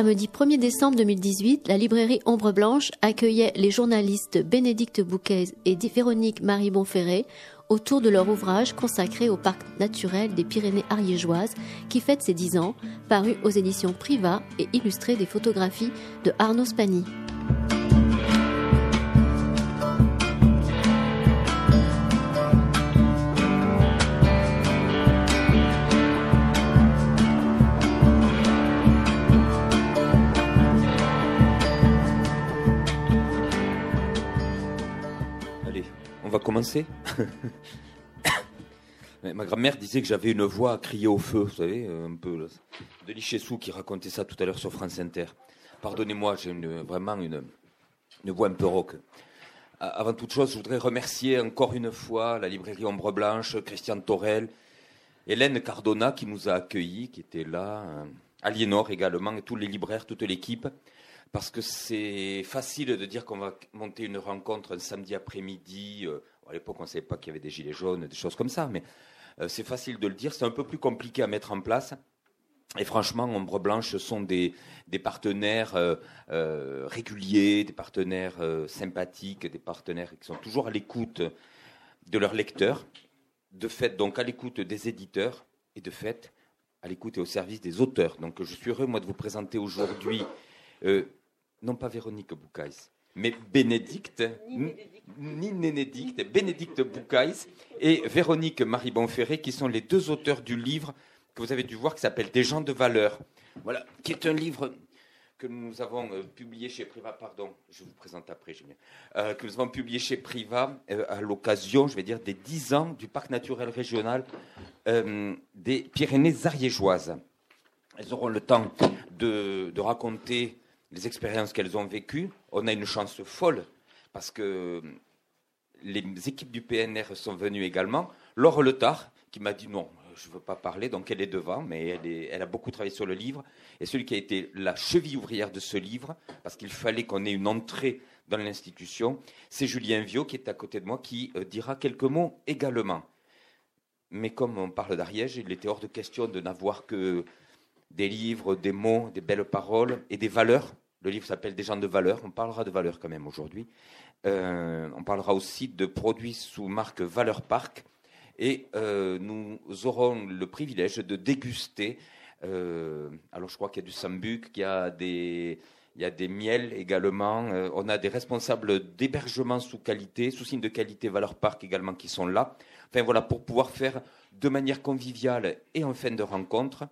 Samedi 1er décembre 2018, la librairie Ombre Blanche accueillait les journalistes Bénédicte Bouquet et Véronique Marie Bonferré autour de leur ouvrage consacré au parc naturel des Pyrénées ariégeoises qui fête ses 10 ans, paru aux éditions Priva et illustré des photographies de Arnaud Spani. Commencer Ma grand-mère disait que j'avais une voix à crier au feu, vous savez, un peu. De Lichessou qui racontait ça tout à l'heure sur France Inter. Pardonnez-moi, j'ai vraiment une, une voix un peu rauque. Avant toute chose, je voudrais remercier encore une fois la librairie Ombre Blanche, Christian Torel, Hélène Cardona qui nous a accueillis, qui était là, euh, Aliénor également, et tous les libraires, toute l'équipe parce que c'est facile de dire qu'on va monter une rencontre un samedi après-midi. Euh, à l'époque, on ne savait pas qu'il y avait des gilets jaunes, des choses comme ça, mais euh, c'est facile de le dire. C'est un peu plus compliqué à mettre en place. Et franchement, Ombre Blanche sont des, partenaires euh, réguliers, des partenaires sympathiques, des partenaires qui sont toujours à l'écoute de leurs lecteurs, de fait donc à l'écoute des éditeurs et de fait à l'écoute et au service des auteurs. Donc je suis heureux moi de vous présenter aujourd'hui non pas Véronique Boucaïs, mais Bénédicte, ni Nénédicte, Bénédicte Boucaïs et Véronique Marie Bonferré, qui sont les deux auteurs du livre que vous avez dû voir qui s'appelle Des gens de valeur. Voilà, qui est un livre que nous avons euh, publié chez Priva, pardon, je vous présente après, Julien, euh, que nous avons publié chez Priva euh, à l'occasion, je vais dire, des 10 ans du parc naturel régional des Pyrénées ariégeoises. Elles auront le temps de, de raconter les expériences qu'elles ont vécues. On a une chance folle parce que les équipes du PNR sont venues également. Laure Letard, qui m'a dit non, je ne veux pas parler, donc elle est devant, mais elle, elle, a beaucoup travaillé sur le livre. Et celui qui a été la cheville ouvrière de ce livre, parce qu'il fallait qu'on ait une entrée dans l'institution, c'est Julien Viau, qui est à côté de moi, qui euh, dira quelques mots également. Mais comme on parle d'Ariège, il était hors de question de n'avoir que des livres, des mots, des belles paroles et des valeurs. Le livre s'appelle Des gens de valeur. On parlera de valeurs quand même aujourd'hui. Euh, on parlera aussi de produits sous marque Valeur Park. Et euh, nous aurons le privilège de déguster. Euh, alors je crois qu'il y a du sambuc, qu'il y a des, il y a des miels également. on a des responsables d'hébergement sous qualité, sous signe de qualité Valeur Park également qui sont là. Enfin voilà, pour pouvoir faire de manière conviviale et en fin de rencontre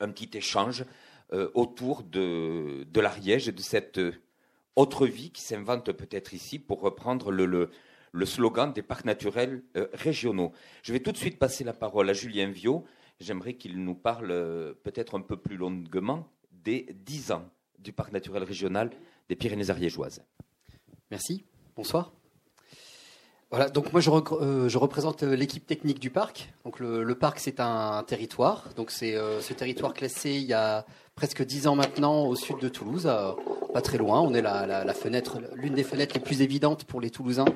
un petit échange euh, autour de, l'Ariège et de cette euh, autre vie qui s'invente peut-être ici pour reprendre le, le, slogan des parcs naturels euh, régionaux. Je vais tout de suite passer la parole à Julien Viau. J'aimerais qu'il nous parle peut-être un peu plus longuement des dix ans du parc naturel régional des Pyrénées ariégeoises. Merci. Bonsoir. Donc moi je, euh, représente euh, l'équipe technique du parc. Le, parc c'est un, territoire, c'est euh, ce territoire classé il y a presque dix ans maintenant au sud de Toulouse, pas très loin. On est la, fenêtre, l'une des fenêtres les plus évidentes pour les Toulousains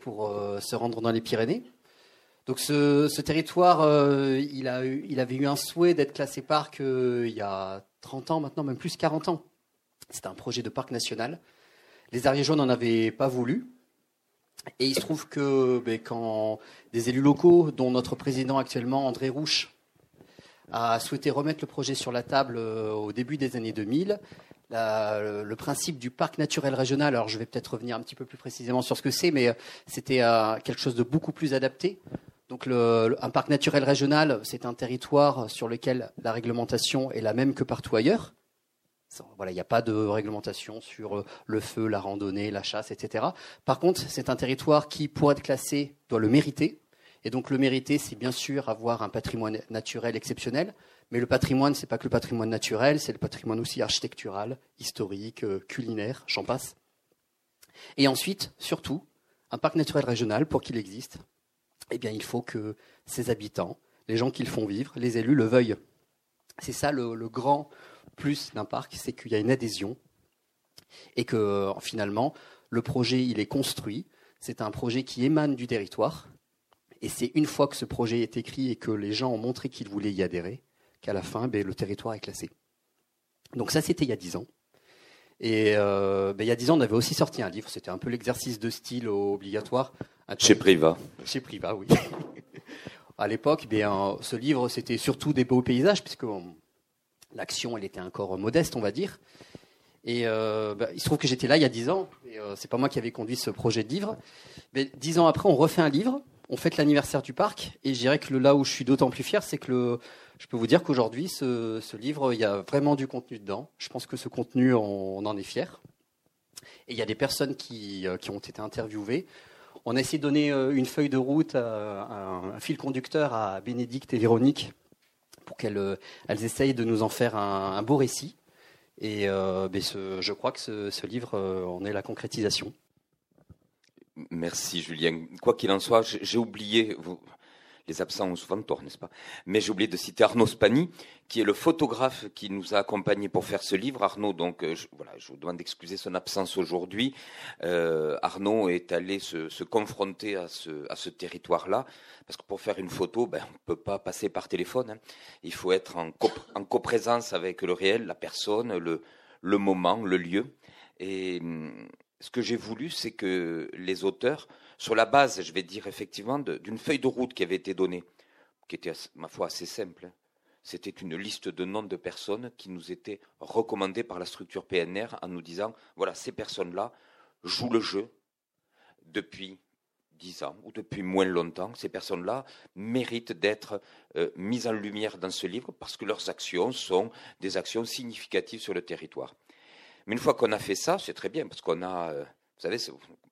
pour se rendre dans les Pyrénées. Donc ce, territoire, avait eu un souhait d'être classé parc il y a 30 ans maintenant, même plus 40 ans. C'était un projet de parc national. Les Ariégeaux n'en avaient pas voulu. Et il se trouve que ben, quand des élus locaux, dont notre président actuellement, André Rouche, a souhaité remettre le projet sur la table euh, au début des années 2000, le principe du parc naturel régional, alors je vais peut-être revenir un petit peu plus précisément sur ce que c'est, mais euh, c'était euh, quelque chose de beaucoup plus adapté. Donc un parc naturel régional, c'est un territoire sur lequel la réglementation est la même que partout ailleurs. Voilà, il n'y a pas de réglementation sur euh, le feu, la randonnée, la chasse, etc. Par contre, c'est un territoire qui, pour être classé, doit le mériter. Et donc le mériter, c'est bien sûr avoir un patrimoine naturel exceptionnel. Mais le patrimoine, c'est pas que le patrimoine naturel, c'est le patrimoine aussi architectural, historique, euh, culinaire, j'en passe. Et ensuite, surtout, un parc naturel régional, pour qu'il existe, eh bien, il faut que ses habitants, les gens qui le font vivre, les élus le veuillent. C'est ça le grand plus d'un parc, c'est qu'il y a une adhésion et que finalement le projet il est construit. C'est un projet qui émane du territoire Et c'est une fois que ce projet est écrit et que les gens ont montré qu'ils voulaient y adhérer, qu'à la fin, ben, le territoire est classé. Donc ça, c'était il y a dix ans. Et euh, ben, il y a dix ans, on avait aussi sorti un livre. C'était un peu l'exercice de style obligatoire. Chez Priva. Chez Priva, oui. à l'époque, ben, ce livre, c'était surtout des beaux paysages, puisque l'action, elle était encore modeste, on va dire. Et euh, ben, il se trouve que j'étais là il y a dix ans. Et euh, c'est pas moi qui avais conduit ce projet de livre. Mais dix ans après, on refait un livre. On fête l'anniversaire du parc. Et je dirais que là où je suis d'autant plus fier, c'est que le, je peux vous dire qu'aujourd'hui, ce, livre, il y a vraiment du contenu dedans. Je pense que ce contenu, on, en est fier. Et il y a des personnes qui, euh, qui, ont été interviewées. On a essayé de donner euh, une feuille de route, un, fil conducteur à Bénédicte et Véronique pour qu'elles euh, elles essayent de nous en faire un, beau récit. Et ben je crois que ce, ce livre en est la concrétisation. Merci Julien. Quoi qu'il en soit, j'ai oublié, vous, les absents ont souvent tort, n'est-ce pas? Mais j'ai oublié de citer Arnaud Spani, qui est le photographe qui nous a accompagnés pour faire ce livre. Arnaud, donc, euh, je, voilà, je vous demande d'excuser son absence aujourd'hui. Euh, Arnaud est allé se, confronter à ce, à ce territoire-là, parce que pour faire une photo, ben, on ne peut pas passer par téléphone. Hein. Il faut être en, en coprésence avec le réel, la personne, le, le moment, le lieu. Et hum, ce que j'ai voulu, c'est que les auteurs sur la base, je vais dire effectivement, d'une feuille de route qui avait été donnée, qui était, ma foi, assez simple. C'était une liste de noms de personnes qui nous étaient recommandées par la structure PNR en nous disant, voilà, ces personnes-là jouent le jeu depuis dix ans ou depuis moins longtemps. Ces personnes-là méritent d'être euh, mises en lumière dans ce livre parce que leurs actions sont des actions significatives sur le territoire. Mais une fois qu'on a fait ça, c'est très bien parce qu'on a... Euh, savez,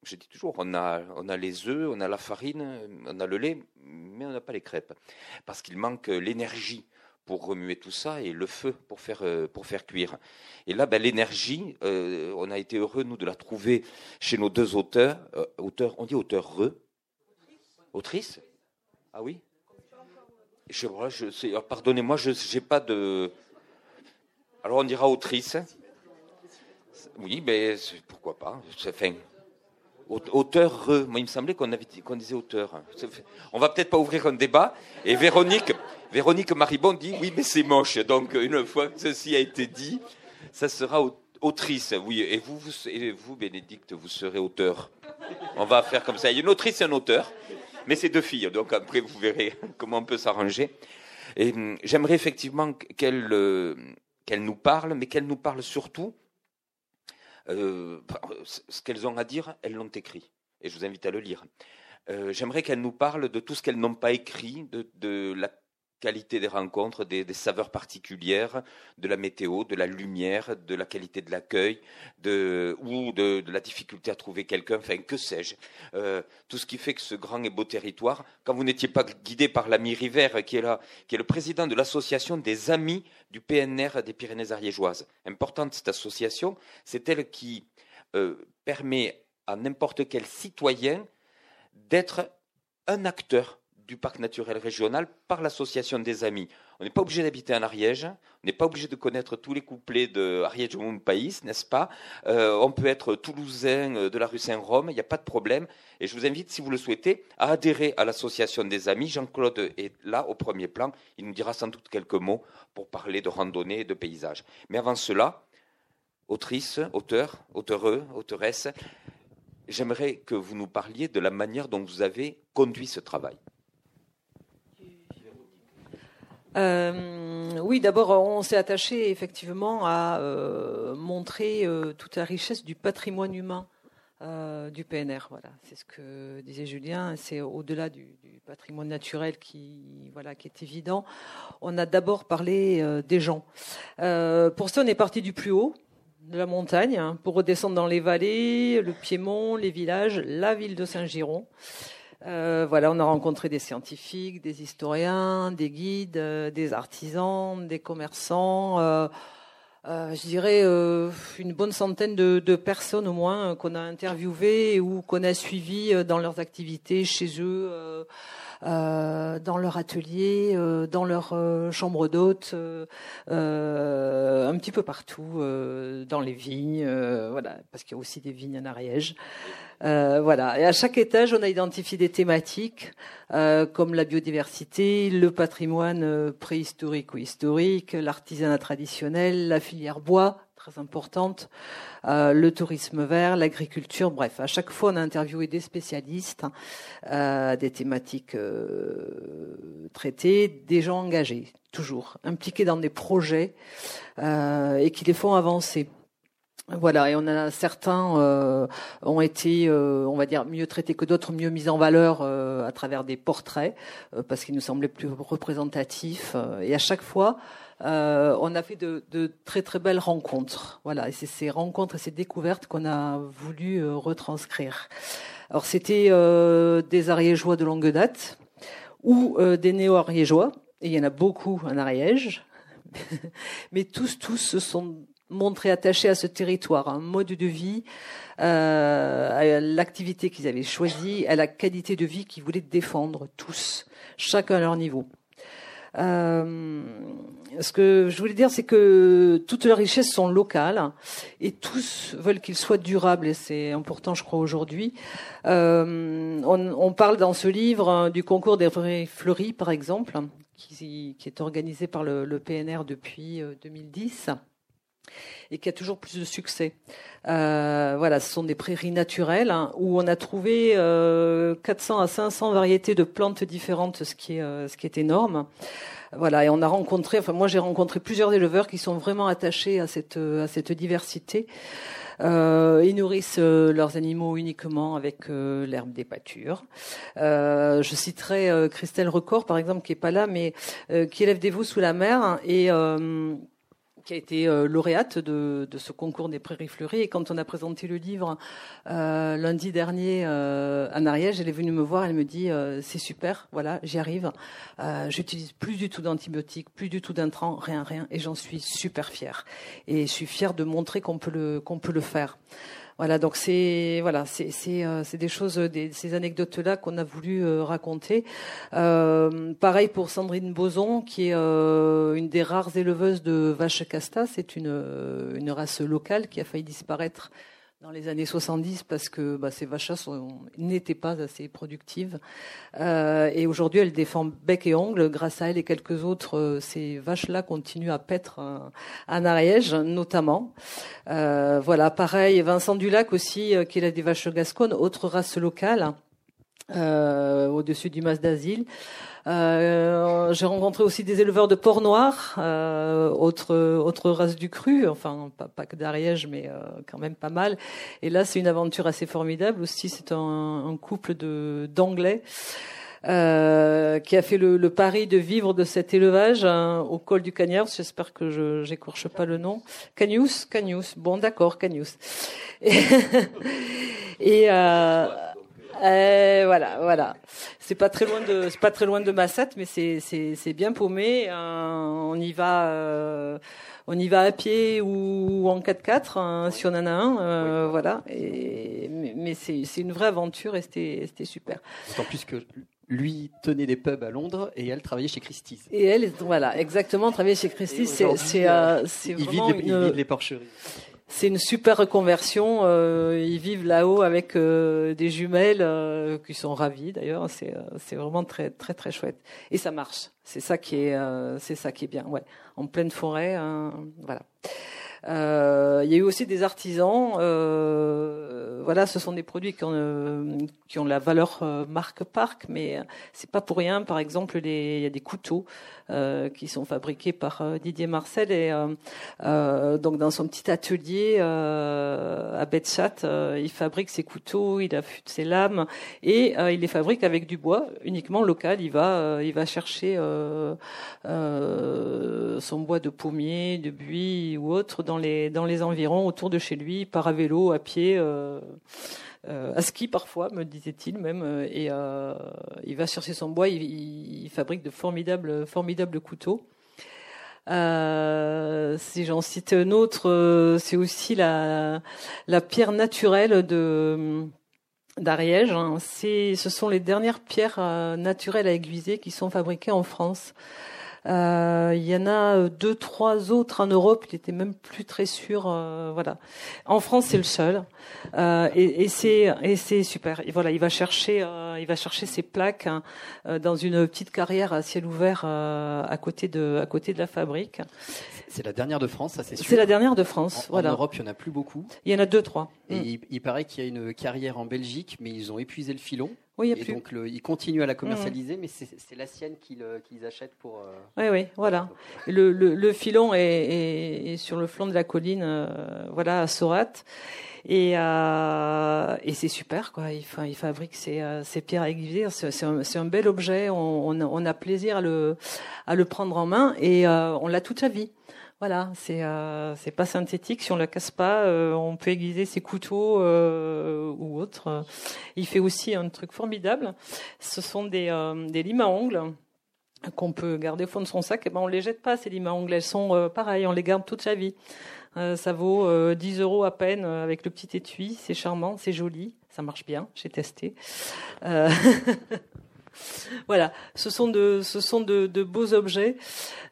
je dis toujours, on a, on a les œufs, on a la farine, on a le lait, mais on n'a pas les crêpes. Parce qu'il manque l'énergie pour remuer tout ça et le feu pour faire, euh, pour faire cuire. Et là, ben, l'énergie, euh, on a été heureux, nous, de la trouver chez nos deux auteurs. Euh, auteurs on dit auteurs re Autrice? Ah oui? Je, je, Pardonnez-moi, je n'ai pas de... Alors on dira autrice. Oui, mais pourquoi pas fin, Auteur, moi il me semblait qu'on qu'on disait auteur. On va peut-être pas ouvrir un débat. Et Véronique, Véronique Maribon dit oui, mais c'est moche. Donc une fois que ceci a été dit, ça sera autrice. Oui, et vous, vous, et vous, Bénédicte, vous serez auteur. On va faire comme ça. Il y a une autrice et un auteur, mais c'est deux filles. Donc après, vous verrez comment on peut s'arranger. Et hum, j'aimerais effectivement qu'elle euh, qu'elle nous parle, mais qu'elle nous parle surtout euh, ce qu'elles ont à dire, elles l'ont écrit. Et je vous invite à le lire. Euh, j'aimerais qu'elles nous parlent de tout ce qu'elles n'ont pas écrit, de, la qualité des rencontres, des, saveurs particulières, de la météo, de la lumière, de la qualité de l'accueil, ou de, la difficulté à trouver quelqu'un, enfin que sais-je. Euh, tout ce qui fait que ce grand et beau territoire, quand vous n'étiez pas guidé par l'ami River, qui est là, qui est le président de l'association des amis du PNR des Pyrénées ariégeoises. Importante cette association, c'est elle qui euh, permet à n'importe quel citoyen d'être un acteur du parc naturel régional par l'association des amis. On n'est pas obligé d'habiter en Ariège, on n'est pas obligé de connaître tous les couplets de Ariège Mon Pays, n'est-ce pas euh, On peut être toulousain euh, de la rue Saint-Rome, il n'y a pas de problème. Et je vous invite, si vous le souhaitez, à adhérer à l'association des amis. Jean-Claude est là au premier plan, il nous dira sans doute quelques mots pour parler de randonnée et de paysage. Mais avant cela, autrice, auteur, auteureux, auteuresse, j'aimerais que vous nous parliez de la manière dont vous avez conduit ce travail. Euh, oui, d'abord, on s'est attaché effectivement à euh, montrer euh, toute la richesse du patrimoine humain du PNR. Voilà, c'est ce que disait Julien. C'est au-delà du, patrimoine naturel qui, voilà, qui est évident. On a d'abord parlé des gens. pour ça, on est parti du plus haut, de la montagne, hein, pour redescendre dans les vallées, le Piémont, les villages, la ville de Saint-Giron. Euh, voilà, on a rencontré des scientifiques, des historiens, des guides, euh, des artisans, des commerçants. Euh, je dirais une bonne centaine de, personnes au moins qu'on a interviewées ou qu'on a suivies dans leurs activités chez eux. Dans leur atelier, dans leur chambre d'hôte, un petit peu partout, dans les vignes, voilà, parce qu'il y a aussi des vignes en Ariège. voilà. Et à chaque étage, on a identifié des thématiques comme la biodiversité, le patrimoine préhistorique ou historique, l'artisanat traditionnel, la filière bois, très importante, euh, le tourisme vert, l'agriculture, bref, à chaque fois on a interviewé des spécialistes, euh, des thématiques euh, traitées, des gens engagés, toujours, impliqués dans des projets et qui les font avancer. Voilà, et on a certains ont été, on va dire, mieux traités que d'autres, mieux mis en valeur à travers des portraits, parce qu'ils nous semblaient plus représentatifs. et à chaque fois, euh, on a fait de, très très belles rencontres. Voilà, et c'est ces rencontres et ces découvertes qu'on a voulu euh, retranscrire. Alors c'était euh, des Ariégeois de longue date ou des néo-Ariégeois, et il y en a beaucoup en Ariège, mais tous tous se sont montrés attachés à ce territoire, à un mode de vie, à l'activité qu'ils avaient choisie, à la qualité de vie qu'ils voulaient défendre tous, chacun à leur niveau. Euh, ce que je voulais dire, c'est que toutes leurs richesses sont locales et tous veulent qu'ils soient durables. Et c'est important, je crois, aujourd'hui. Euh, on, on, parle dans ce livre hein, du concours des fleuries, par exemple, qui, qui est organisé par le, le PNR depuis 2010. Euh, et qui a toujours plus de succès. Euh, voilà, ce sont des prairies naturelles hein, où on a trouvé euh, 400 à 500 variétés de plantes différentes, ce qui est, euh, ce qui est énorme. Voilà, et on a rencontré, enfin moi j'ai rencontré plusieurs éleveurs qui sont vraiment attachés à cette, à cette diversité. Euh, ils nourrissent euh, leurs animaux uniquement avec euh, l'herbe des pâtures. je citerai Christelle Record, par exemple, qui est pas là, mais qui élève des veaux sous la mer et qui a été euh, lauréate de, de, ce concours des prairies fleuries. Et quand on a présenté le livre euh, lundi dernier euh, à Ariège, elle est venue me voir, elle me dit euh, c'est super, voilà, j'y arrive. Euh, J'utilise plus du tout d'antibiotiques, plus du tout d'intrants, rien, rien, et j'en suis super fière. Et je suis fière de montrer qu'on peut le qu'on peut le faire. Voilà, donc c'est voilà, c'est c'est euh, des choses, des, ces anecdotes là qu'on a voulu euh, raconter. Euh, pareil pour Sandrine Boson, qui est une des rares éleveuses de vaches casta. C'est une une race locale qui a failli disparaître dans les années 70 parce que bah, ces vaches n'étaient pas assez productives. Euh, et aujourd'hui, elles défendent bec et ongle. Grâce à elles et quelques autres, euh, ces vaches-là continuent à paître euh, en Ariège, notamment. Euh, voilà, pareil, Vincent Dulac aussi, euh, qui a des vaches gasconnes, autre race locale, au-dessus du mas d'asile. Euh, j'ai rencontré aussi des éleveurs de porc noir, euh, autre autre race du cru, enfin pas, pas que d'Ariège, mais euh, quand même pas mal. Et là, c'est une aventure assez formidable aussi. C'est un, un, couple de d'anglais. Euh, qui a fait le, le, pari de vivre de cet élevage hein, au col du Cagnard. J'espère que je n'écorche pas le nom. Cagnous, Cagnous. Bon, d'accord, Cagnous. Et, et euh, euh, voilà, voilà. C'est pas très loin de, c'est pas très loin de Massat, mais c'est c'est c'est bien paumé. Euh, on y va, euh, on y va à pied ou en 4x4 hein, si on en a un, euh, voilà. Et, mais, c'est c'est une vraie aventure et c'était c'était super. D'autant plus que lui tenait des pubs à Londres et elle travaillait chez Christie's. Et elle, voilà, exactement, travaillait chez Christie's. C'est c'est euh, c'est vraiment il vide, les, les porcheries c'est une super reconversion. Euh, ils vivent là-haut avec euh, des jumelles euh, qui sont ravies d'ailleurs. C'est c'est vraiment très très très chouette et ça marche. C'est ça qui est c'est ça qui est bien. Ouais, en pleine forêt, hein, voilà. Euh, il y a eu aussi des artisans. Euh, voilà, ce sont des produits qui ont, euh, qui ont la valeur marque Parc, mais c'est pas pour rien. Par exemple, il y a des couteaux qui sont fabriqués par Didier Marcel et donc dans son petit atelier à Betchat, il fabrique ses couteaux, il affûte ses lames et il les fabrique avec du bois uniquement local. Il va, il va chercher son bois de pommier, de buis ou autre dans les, dans les environs autour de chez lui, par à vélo, à pied, euh, euh, à ski parfois, me disait-il même. Euh, et il va chercher son bois, il, fabrique de formidables, formidables couteaux. si j'en cite un autre, c'est aussi la, la pierre naturelle de d'Ariège. Hein. ce sont les dernières pierres naturelles à aiguiser qui sont fabriquées en France. Euh, il y en a euh, deux, trois autres en Europe. Il était même plus très sûr. Euh, voilà. En France, c'est le seul, euh, et, et c'est et c'est super. Et voilà, il va chercher, il va chercher ses plaques hein, dans une petite carrière à ciel ouvert à côté de à côté de la fabrique. C'est la dernière de France, ça c'est sûr. C'est la dernière de France. En, voilà. en Europe, il y en a plus beaucoup. Il y en a deux, trois. Et mm. il, il, paraît qu'il y a une carrière en Belgique, mais ils ont épuisé le filon. Oui, il y a et donc le, ils continuent à la commercialiser, mmh. mais c'est la sienne qu'ils qu achètent pour. Euh... Oui, oui, voilà. Le, le, le filon est, est, est, sur le flanc de la colline, euh, voilà, à Sorat. Et, euh, et c'est super, quoi. Il, il fabrique ses, euh, ses pierres aiguisées. C'est un, un, bel objet. On, on, on, a plaisir à le, à le prendre en main et euh, on l'a toute sa vie. Voilà, c'est euh, c'est pas synthétique. Si on la casse pas, euh, on peut aiguiser ses couteaux euh, ou autres. Il fait aussi un truc formidable. Ce sont des euh, des limes à ongles qu'on peut garder au fond de son sac. Et ben on les jette pas ces limes à ongles. Elles sont pareilles. On les garde toute sa vie. ça vaut 10 euros à peine avec le petit étui. C'est charmant, c'est joli, ça marche bien. J'ai testé. voilà, ce sont de, ce sont de, de beaux objets.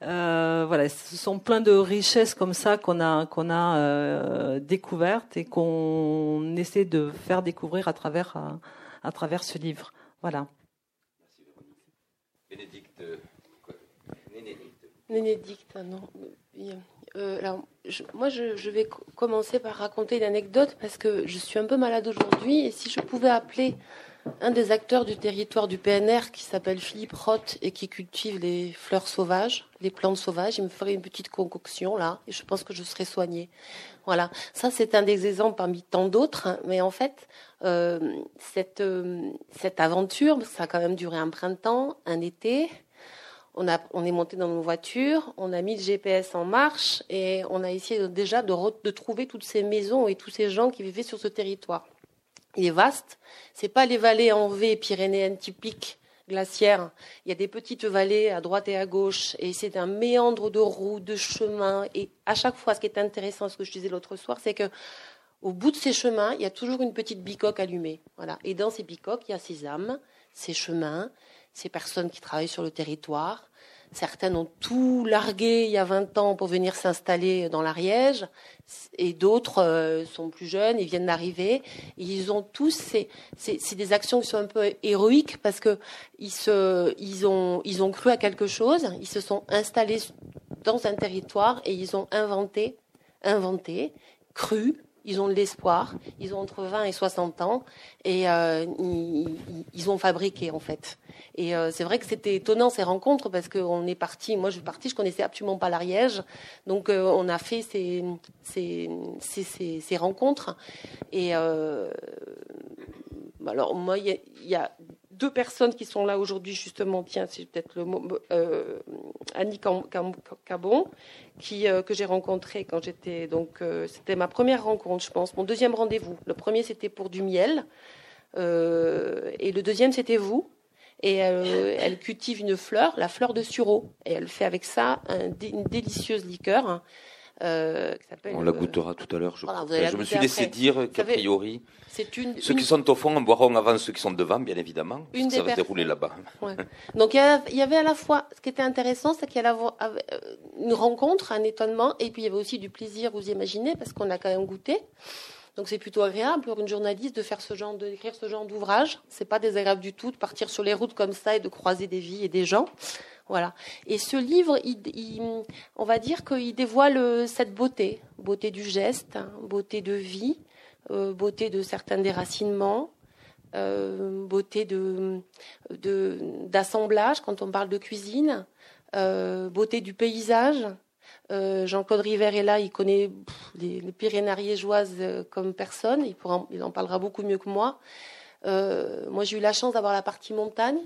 Euh, voilà, ce sont plein de richesses comme ça qu'on a, qu'on a euh, découvertes et qu'on essaie de faire découvrir à travers, à, à travers ce livre. Voilà. Bénédicte. Bénédicte, non. Euh, alors, je, moi, je, je, vais commencer par raconter une anecdote parce que je suis un peu malade aujourd'hui et si je pouvais appeler un des acteurs du territoire du PNR qui s'appelle Philippe Roth et qui cultive les fleurs sauvages, les plantes sauvages. Il me ferait une petite concoction là et je pense que je serais soignée. Voilà, ça c'est un des exemples parmi tant d'autres. Hein. Mais en fait, euh, cette, euh, cette aventure, ça a quand même duré un printemps, un été. On, a, on est monté dans nos voitures, on a mis le GPS en marche et on a essayé déjà de, de trouver toutes ces maisons et tous ces gens qui vivaient sur ce territoire. Il est vaste. C'est pas les vallées en V pyrénéennes typiques glaciaires. Il y a des petites vallées à droite et à gauche, et c'est un méandre de routes, de chemins. Et à chaque fois, ce qui est intéressant, ce que je disais l'autre soir, c'est que au bout de ces chemins, il y a toujours une petite bicoque allumée. Voilà. Et dans ces bicoques, il y a ces âmes, ces chemins, ces personnes qui travaillent sur le territoire, Certaines ont tout largué il y a 20 ans pour venir s'installer dans l'Ariège, et d'autres euh, sont plus jeunes, ils viennent d'arriver. Ils ont tous, c'est des actions qui sont un peu héroïques parce que ils, se, ils, ont, ils ont cru à quelque chose, ils se sont installés dans un territoire et ils ont inventé, inventé, cru, ils ont de l'espoir, ils ont entre 20 et 60 ans et euh, ils, ont fabriqué en fait. Et euh, c'est vrai que c'était étonnant ces rencontres parce qu'on est parti, moi je suis partie, je connaissais absolument pas l'Ariège, donc euh, on a fait ces, ces, ces, ces rencontres. Et alors moi il y, a deux personnes qui sont là aujourd'hui justement, tiens c'est peut-être le mot, euh, Annie Cabon, qui euh, que j'ai rencontré quand j'étais donc c'était ma première rencontre je pense, mon deuxième rendez-vous. Le premier c'était pour du miel. et le deuxième, c'était vous et elle, cultive une fleur, la fleur de sureau, et elle fait avec ça un, une délicieuse liqueur. Euh, On la goûtera tout à l'heure. Je, voilà, je me suis laissé après. dire qu'a priori, une, ceux une... qui sont au fond en boiront avant ceux qui sont devant, bien évidemment. Une ça va se dérouler là-bas. Ouais. Donc il y, avait à la fois, ce qui était intéressant, c'est qu'il y avait une rencontre, un étonnement, et puis il y avait aussi du plaisir, vous imaginez, parce qu'on a quand même goûté. Donc c'est plutôt agréable pour une journaliste de faire ce genre, d'écrire ce genre d'ouvrage. C'est pas désagréable du tout de partir sur les routes comme ça et de croiser des vies et des gens. Voilà. Et ce livre, on va dire qu'il dévoile euh, cette beauté, beauté du geste, beauté de vie, euh, beauté de certains déracinements, euh, beauté de, d'assemblage quand on parle de cuisine, beauté du paysage. Jean-Claude River est là, il connaît les, Pyrénées ariégeoises comme personne, il, il en parlera beaucoup mieux que moi. Moi, j'ai eu la chance d'avoir la partie montagne.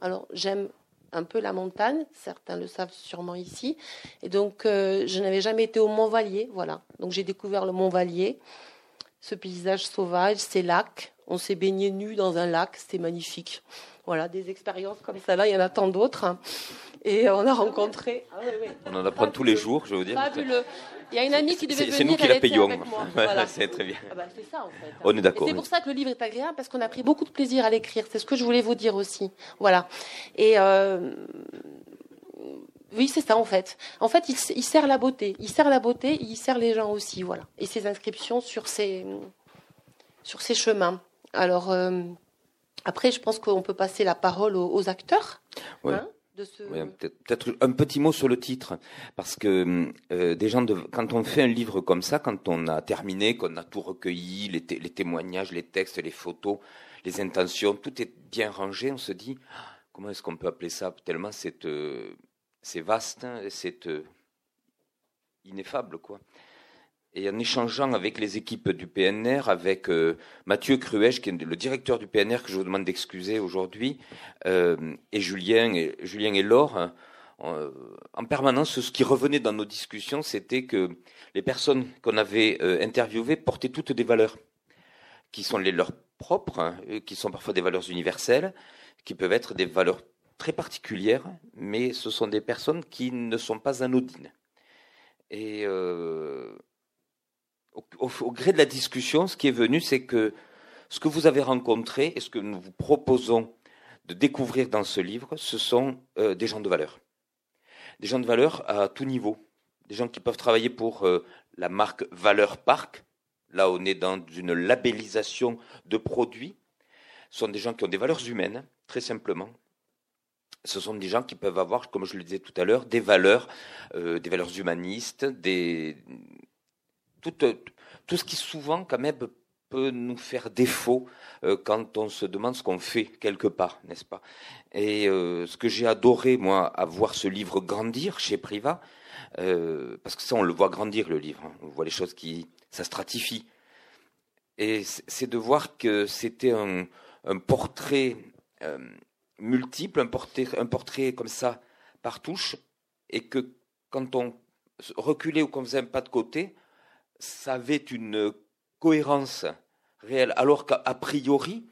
Alors, j'aime un peu la montagne, certains le savent sûrement ici. Et donc, euh, je n'avais jamais été au Mont-Vallier, voilà. Donc, j'ai découvert le Mont-Vallier, ce paysage sauvage, ces lacs. On s'est baigné nu dans un lac, c'était magnifique. Voilà, des expériences comme ça là, il y en a tant d'autres. Et on a rencontré. Ah on en apprend tous les jours, je veux dire. Fabuleux. Il y a une amie qui devait venir. C'est nous qui la payons. Voilà. c'est très bien. Ah bah, c'est ça en fait. On est d'accord. C'est pour ça que le livre est agréable parce qu'on a pris beaucoup de plaisir à l'écrire. C'est ce que je voulais vous dire aussi. Voilà. Et euh, oui, c'est ça en fait. En fait, il, il, sert la beauté. Il sert la beauté, il sert les gens aussi, voilà. Et ses inscriptions sur ces sur ces chemins. Alors euh, après, je pense qu'on peut passer la parole aux, acteurs. Hein, Peut-être un petit mot sur le titre, parce que euh, des gens de, quand on fait un livre comme ça, quand on a terminé, qu'on a tout recueilli, les, témoignages, les textes, les photos, les intentions, tout est bien rangé, on se dit ah, comment est-ce qu'on peut appeler ça Tellement c'est euh, vaste, hein, c'est euh, ineffable, quoi. Et en échangeant avec les équipes du PNR, avec euh, Mathieu Cruèche, qui est le directeur du PNR, que je vous demande d'excuser aujourd'hui, euh, et Julien et, Julien Laure, hein, en permanence, ce qui revenait dans nos discussions, c'était que les personnes qu'on avait interviewées portaient toutes des valeurs qui sont les leurs propres, hein, qui sont parfois des valeurs universelles, qui peuvent être des valeurs très particulières, mais ce sont des personnes qui ne sont pas anodines. Et euh, au, gré de la discussion, ce qui est venu, c'est que ce que vous avez rencontré et ce que nous vous proposons de découvrir dans ce livre, ce sont euh, des gens de valeur. Des gens de valeur à tout niveau. Des gens qui peuvent travailler pour euh, la marque Valeur Parc. Là, on est dans une labellisation de produits. Ce sont des gens qui ont des valeurs humaines, très simplement, ce sont des gens qui peuvent avoir, comme je le disais tout à l'heure, des valeurs, euh, des valeurs humanistes, des tout, tout, ce qui souvent quand même peut nous faire défaut euh, quand on se demande ce qu'on fait quelque part, n'est-ce pas? Et euh, ce que j'ai adoré moi à voir ce livre grandir chez Priva, parce que ça on le voit grandir le livre, hein. on voit les choses qui ça stratifie, et c'est de voir que c'était un, un, portrait multiple, un portrait, un portrait comme ça par touche, et que quand on reculait ou qu'on faisait un pas de côté, ça avait une cohérence réelle, alors qu'à priori,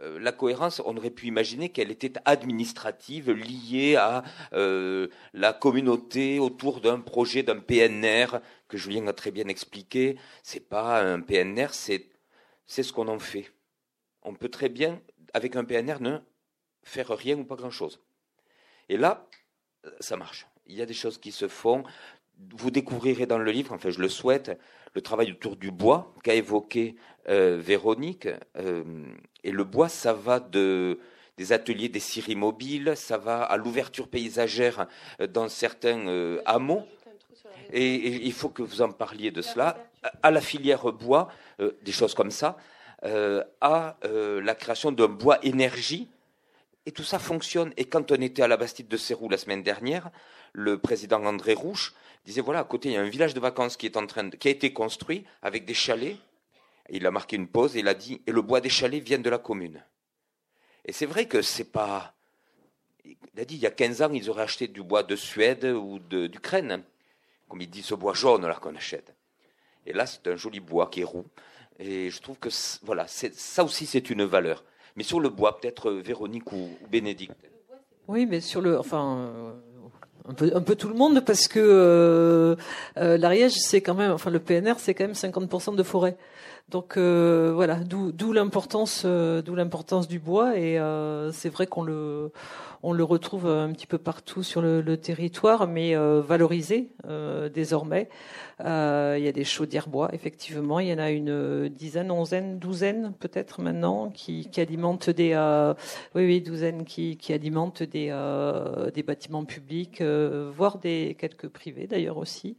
euh, la cohérence, on aurait pu imaginer qu'elle était administrative, liée à euh, la communauté autour d'un projet, d'un PNR, que Julien a très bien expliqué. C'est pas un PNR, c'est ce qu'on en fait. On peut très bien, avec un PNR, ne faire rien ou pas grand-chose. Et là, ça marche. Il y a des choses qui se font. Vous découvrirez dans le livre, enfin je le souhaite, le travail autour du bois qu'a évoqué euh, Véronique. Euh, et le bois, ça va de, des ateliers des scieries mobiles, ça va à l'ouverture paysagère dans certains hameaux. Et, et, il faut que vous en parliez de cela, à la filière bois, des choses comme ça, à la création d'un bois énergie et tout ça fonctionne. Et quand on était à la Bastide de Sérou la semaine dernière, le président André Rouche disait voilà, à côté, il y a un village de vacances qui, est en train qui a été construit avec des chalets. il a marqué une pause et il a dit et le bois des chalets vient de la commune. Et c'est vrai que c'est pas. Il a dit il y a 15 ans, ils auraient acheté du bois de Suède ou d'Ukraine. Comme il dit, ce bois jaune là qu'on achète. Et là, c'est un joli bois qui est roux. Et je trouve que voilà, ça aussi, c'est une valeur. Mais sur le bois, peut-être Véronique ou, Bénédicte. Oui, mais sur le, enfin, un peu, tout le monde parce que euh, euh l'Ariège, c'est quand même, enfin le PNR, c'est quand même 50% de forêt. Donc euh, voilà, d'où l'importance, d'où l'importance du bois et c'est vrai qu'on le on le retrouve un petit peu partout sur le, territoire, mais euh, valorisé euh, désormais. Euh, il y a des chaudières bois, effectivement. Il y en a une dizaine, onzaine, douzaine peut-être maintenant qui, alimentent des, oui, oui, douzaine qui, qui alimentent des, des bâtiments publics, voire des quelques privés d'ailleurs aussi.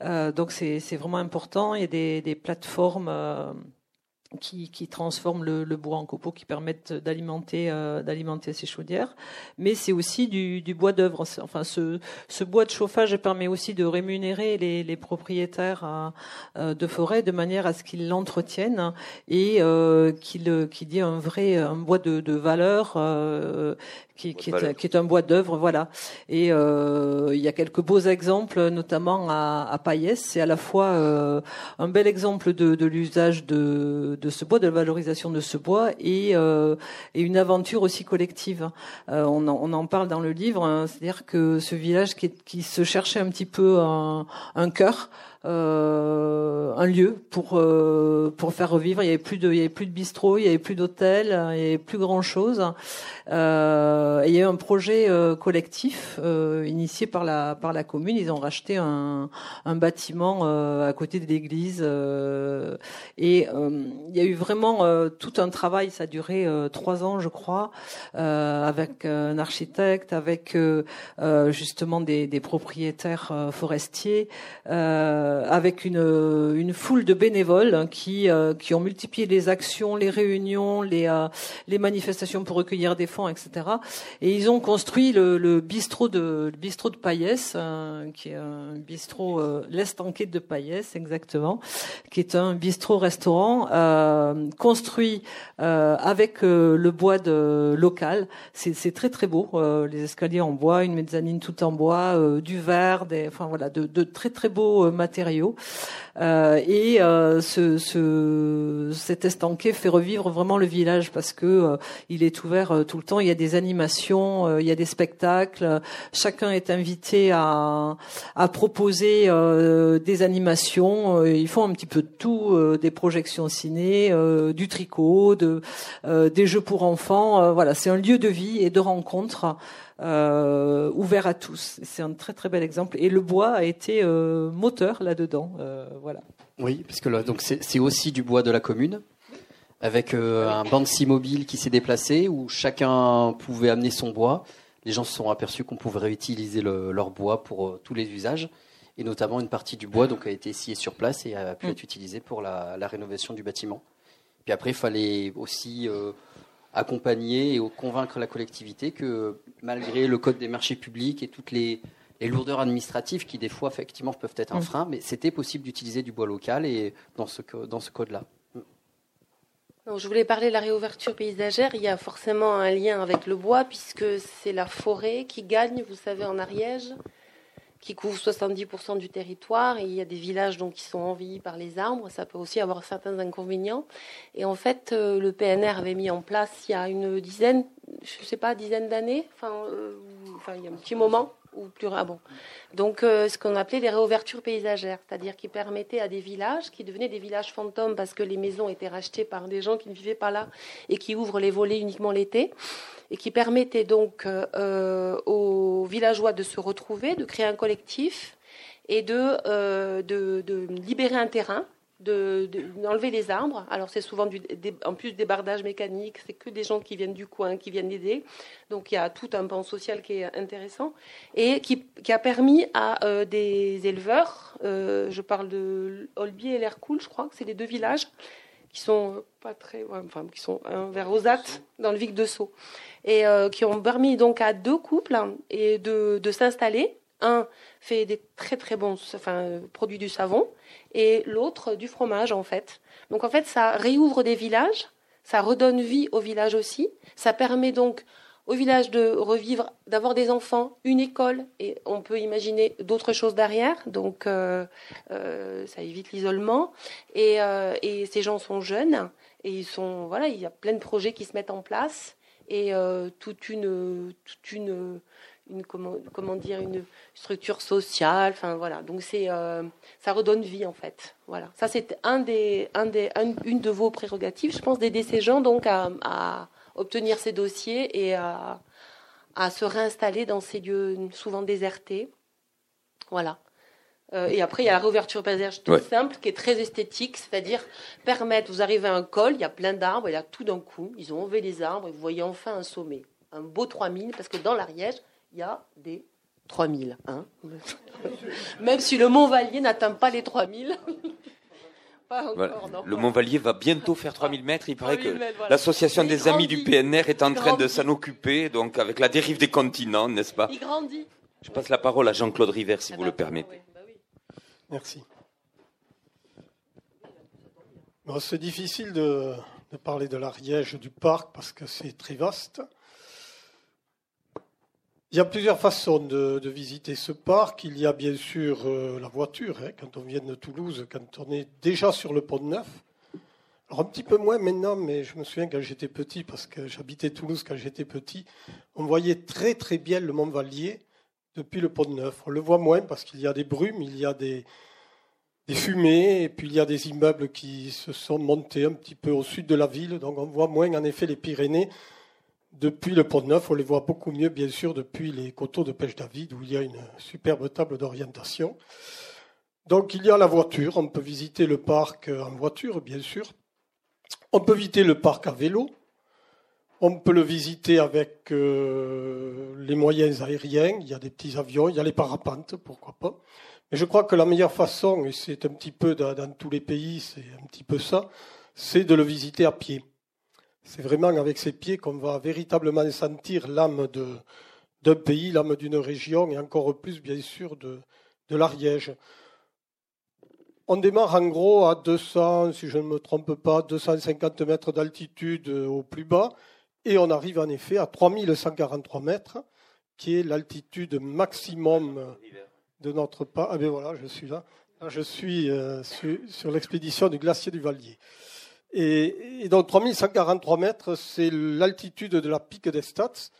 donc c'est vraiment important. Il y a des, des plateformes um, qui, qui transforment le, le, bois en copeaux, qui permettent d'alimenter euh, d'alimenter ces chaudières. Mais c'est aussi du, du bois d'œuvre. Enfin, ce, ce, bois de chauffage permet aussi de rémunérer les, les propriétaires euh, de forêt de manière à ce qu'ils l'entretiennent et euh, qu'il qu'il y ait un vrai un bois de, de valeur euh, qui, qui, est, qui, est, un bois d'œuvre, voilà. Et euh, il y a quelques beaux exemples, notamment à, à Payès. C'est à la fois euh, un bel exemple de, de l'usage de de ce bois, de la valorisation de ce bois et, euh, et une aventure aussi collective. Euh, on, en, on, en, parle dans le livre, hein, c'est-à-dire que ce village qui, qui, se cherchait un petit peu un, un cœur, euh, un lieu pour euh, pour faire revivre. Il y avait plus de il y avait plus de bistrot, il y avait plus d'hôtel, il y avait plus grand chose. Euh, il y a eu un projet euh, collectif euh, initié par la par la commune. Ils ont racheté un, un bâtiment à côté de l'église et il y a eu vraiment tout un travail. Ça a duré trois ans, je crois, avec un architecte, avec justement des, des propriétaires forestiers. Euh, euh, avec une, une foule de bénévoles hein, qui, euh, qui ont multiplié les actions, les réunions, les, euh, manifestations pour recueillir des fonds, etc. Et ils ont construit le, bistrot de le bistrot de Paillès, qui est un bistrot l'estanquet de Paillès exactement, qui est un bistrot restaurant construit avec le bois de local. C'est très très beau. les escaliers en bois, une mezzanine tout en bois, du verre, enfin voilà, de très très beaux matériaux euh, et euh, ce, ce, cet estanquet fait revivre vraiment le village parce que euh, il est ouvert tout le temps. Il y a des animations, il y a des spectacles. Chacun est invité à, à proposer des animations. Ils font un petit peu de tout, des projections ciné, du tricot, de, des jeux pour enfants. voilà, c'est un lieu de vie et de rencontre euh, ouvert à tous. C'est un très très bel exemple. Et le bois a été euh, moteur là-dedans. Euh, voilà. Oui, parce que là, donc c'est aussi du bois de la commune, avec un Bansi mobile qui s'est déplacé où chacun pouvait amener son bois. Les gens se sont aperçus qu'on pouvait réutiliser le, leur bois pour tous les usages, et notamment une partie du bois donc a été sciée sur place et a pu mm. être utilisée pour la, la, rénovation du bâtiment. Puis après, il fallait aussi euh, accompagner et convaincre la collectivité que malgré le code des marchés publics et toutes les, lourdeurs administratives qui des fois effectivement peuvent être un mm. frein, mais c'était possible d'utiliser du bois local et dans ce, dans ce code-là. je voulais parler de la réouverture paysagère. Il y a forcément un lien avec le bois puisque c'est la forêt qui gagne, vous savez, en Ariège qui couvre 70% du territoire et il y a des villages donc qui sont envahis par les arbres. Ça peut aussi avoir certains inconvénients. Et en fait, euh, le PNR avait mis en place il y a une dizaine, je sais pas, dizaine d'années, enfin, euh, enfin, il y a un petit moment ou plus ah bon. Donc euh, ce qu'on appelait les réouvertures paysagères, c'est-à-dire qui permettaient à des villages qui devenaient des villages fantômes parce que les maisons étaient rachetées par des gens qui ne vivaient pas là et qui ouvrent les volets uniquement l'été et qui permettait donc euh, aux villageois de se retrouver, de créer un collectif et euh, de libérer un terrain d'enlever de, les arbres. Alors c'est souvent en plus des bardages mécaniques, c'est que des gens qui viennent du coin, qui viennent aider. Donc il y a tout un pan social qui est intéressant et qui, qui a permis à euh, des éleveurs, euh, je parle de Olbier et l'Hercoul, je crois que c'est les deux villages qui sont pas très, enfin qui sont vers Rosat dans le Vic de Sceaux et euh, qui ont permis donc à deux couples hein, et de, de s'installer. Un fait des très très bons enfin, produits du savon et l'autre du fromage en fait. Donc en fait ça réouvre des villages, ça redonne vie au village aussi, ça permet donc au village de revivre, d'avoir des enfants, une école, et on peut imaginer d'autres choses derrière. Donc, euh, euh, ça évite l'isolement. Et, euh, et, ces gens sont jeunes, et ils sont, voilà, il y a plein de projets qui se mettent en place et euh, toute une, toute une, une comment, comment, dire, une structure sociale. Enfin voilà, donc c'est, euh, ça redonne vie en fait. Voilà, ça c'est un des, un des, une de vos prérogatives, je pense, d'aider ces gens donc à, à obtenir ces dossiers et à, à se réinstaller dans ces lieux souvent désertés. Voilà. Euh, et après, il y a la réouverture paysage tout simple, qui est très esthétique, c'est-à-dire permettre, vous arrivez à un col, il y a plein d'arbres, et là, tout d'un coup, ils ont enlevé les arbres, et vous voyez enfin un sommet. Un beau 3000, parce que dans l'Ariège, il y a des 3000. Hein Même si le Mont Vallier n'atteint pas les 3000. Pas encore, non. Le Mont Vallier va bientôt faire 3000 mètres. Il paraît que l'association des amis du PNR est en train de s'en occuper, donc avec la dérive des continents, n'est-ce pas? Il grandit. Je passe la parole à Jean-Claude River, si ah vous le permettez. Merci. c'est difficile de, parler de l'Ariège du parc parce que c'est très vaste. Il y a plusieurs façons de, visiter ce parc. Il y a bien sûr euh, la voiture, hein, quand on vient de Toulouse, quand on est déjà sur le pont de Neuf. Alors un petit peu moins maintenant, mais je me souviens quand j'étais petit, parce que j'habitais Toulouse quand j'étais petit, on voyait très très bien le Mont Vallier depuis le Pont de Neuf. On le voit moins parce qu'il y a des brumes, il y a des, des fumées, et puis il y a des immeubles qui se sont montés un petit peu au sud de la ville, donc on voit moins en effet les Pyrénées depuis le Pont Neuf. On les voit beaucoup mieux, bien sûr, depuis les coteaux de pêche David, où il y a une superbe table d'orientation. Donc il y a la voiture, on peut visiter le parc en voiture, bien sûr. On peut visiter le parc à vélo. On peut le visiter avec euh, les moyens aériens. Il y a des petits avions, il y a les parapentes, pourquoi pas. Mais je crois que la meilleure façon, et c'est un petit peu dans tous les pays, c'est un petit peu ça, c'est de le visiter à pied. C'est vraiment avec ses pieds qu'on va véritablement sentir l'âme d'un pays, l'âme d'une région, et encore plus, bien sûr, de, l'Ariège. On démarre en gros à 200, si je ne me trompe pas, 250 mètres d'altitude au plus bas, et on arrive en effet à 3143 mètres, qui est l'altitude maximum de notre pas. Ah ben voilà, je suis là. je suis euh, sur, l'expédition du glacier du Vallier. Et, donc 3143 mètres, c'est l'altitude de la pique des Stats.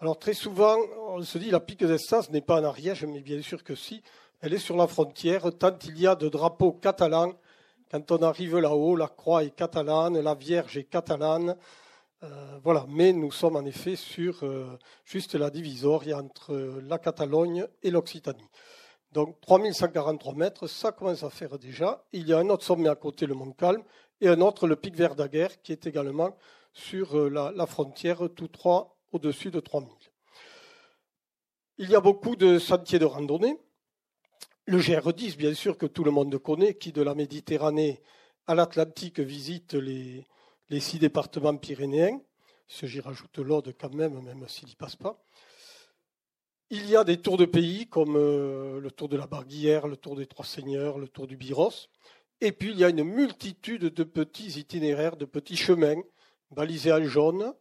Alors très souvent, on se dit la pique des Stats n'est pas en Ariège, mais bien sûr que si. Elle est sur la frontière, tant il y a de drapeaux catalans. Quand on arrive là-haut, la croix est catalane, la Vierge est catalane. Euh, voilà, mais nous sommes en effet sur euh, juste la divisoire entre la Catalogne et l'Occitanie. Donc 3143 mètres, ça commence à faire déjà. Il y a un autre sommet à côté, le Mont Calme, et un autre, le pic Verdaguer, qui est également sur euh, la, frontière, tous trois au-dessus de 3000. Il y a beaucoup de sentiers de randonnée. Le GR10, bien sûr, que tout le monde connaît, qui de la Méditerranée à l'Atlantique visite les, six départements pyrénéens. Ce j'y rajoute l'Aude quand même, même s'il n'y passe pas. Il y a des tours de pays comme euh, le tour de la Barguillère, le tour des Trois Seigneurs, le tour du Biros. Et puis il y a une multitude de petits itinéraires, de petits chemins balisés en jaune.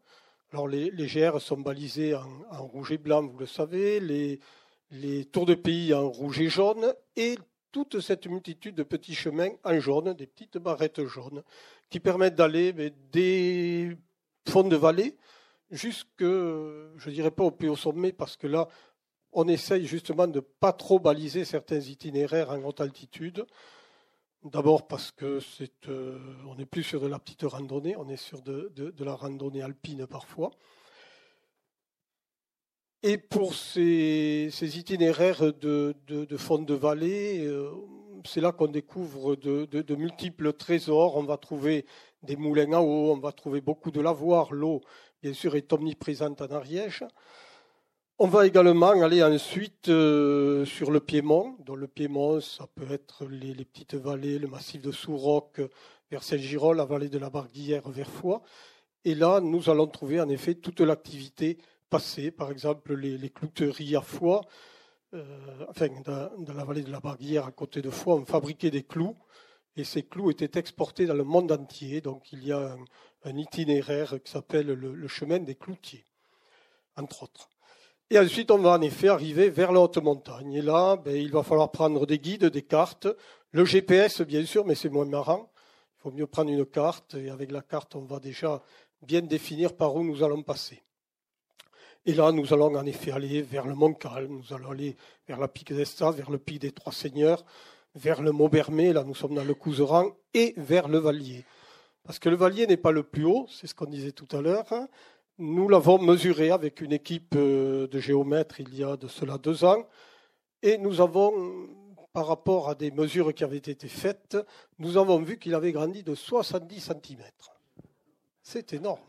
Alors les, GR sont balisés en, rouge et blanc, vous le savez. Les, les tours de pays en rouge et jaune et toute cette multitude de petits chemins en jaune, des petites barrettes jaunes, qui permettent d'aller des fonds de vallée jusque, je dirais pas au plus haut sommet, parce que là, on essaye justement de ne pas trop baliser certains itinéraires en haute altitude. D'abord parce que euh, on n'est plus sur de la petite randonnée, on est sur de la randonnée alpine parfois. Et pour ces, itinéraires de, fond de vallée, euh, c'est là qu'on découvre de, multiples trésors. On va trouver des moulins à eau, on va trouver beaucoup de lavoir. L'eau, bien sûr, est omniprésente en Ariège. On va également aller ensuite euh, sur le Piémont. Dans le Piémont, ça peut être les, petites vallées, le massif de Souroc vers Saint-Girol, la vallée de la Barguillère vers Foix. Et là, nous allons trouver en effet toute l'activité par exemple les, clouteries à Foix, euh, enfin dans, la vallée de la Barguillère à côté de Foix, on fabriquait des clous et ces clous étaient exportés dans le monde entier. Donc il y a un, itinéraire qui s'appelle le, chemin des cloutiers, entre autres. Et ensuite, on va en effet arriver vers la haute montagne. Et là, ben, il va falloir prendre des guides, des cartes, le GPS bien sûr, mais c'est moins marrant. Il faut mieux prendre une carte et avec la carte, on va déjà bien définir par où nous allons passer. Et là, nous allons en effet aller vers le Mont Calme, nous allons aller vers la pique d'Estas, vers le pic des Trois Seigneurs, vers le Mont Bermé, là nous sommes dans le Couseran, et vers le Vallier. Parce que le Vallier n'est pas le plus haut, c'est ce qu'on disait tout à l'heure. Nous l'avons mesuré avec une équipe euh, de géomètres il y a de cela deux ans, et nous avons, par rapport à des mesures qui avaient été faites, nous avons vu qu'il avait grandi de 70 cm. C'est énorme.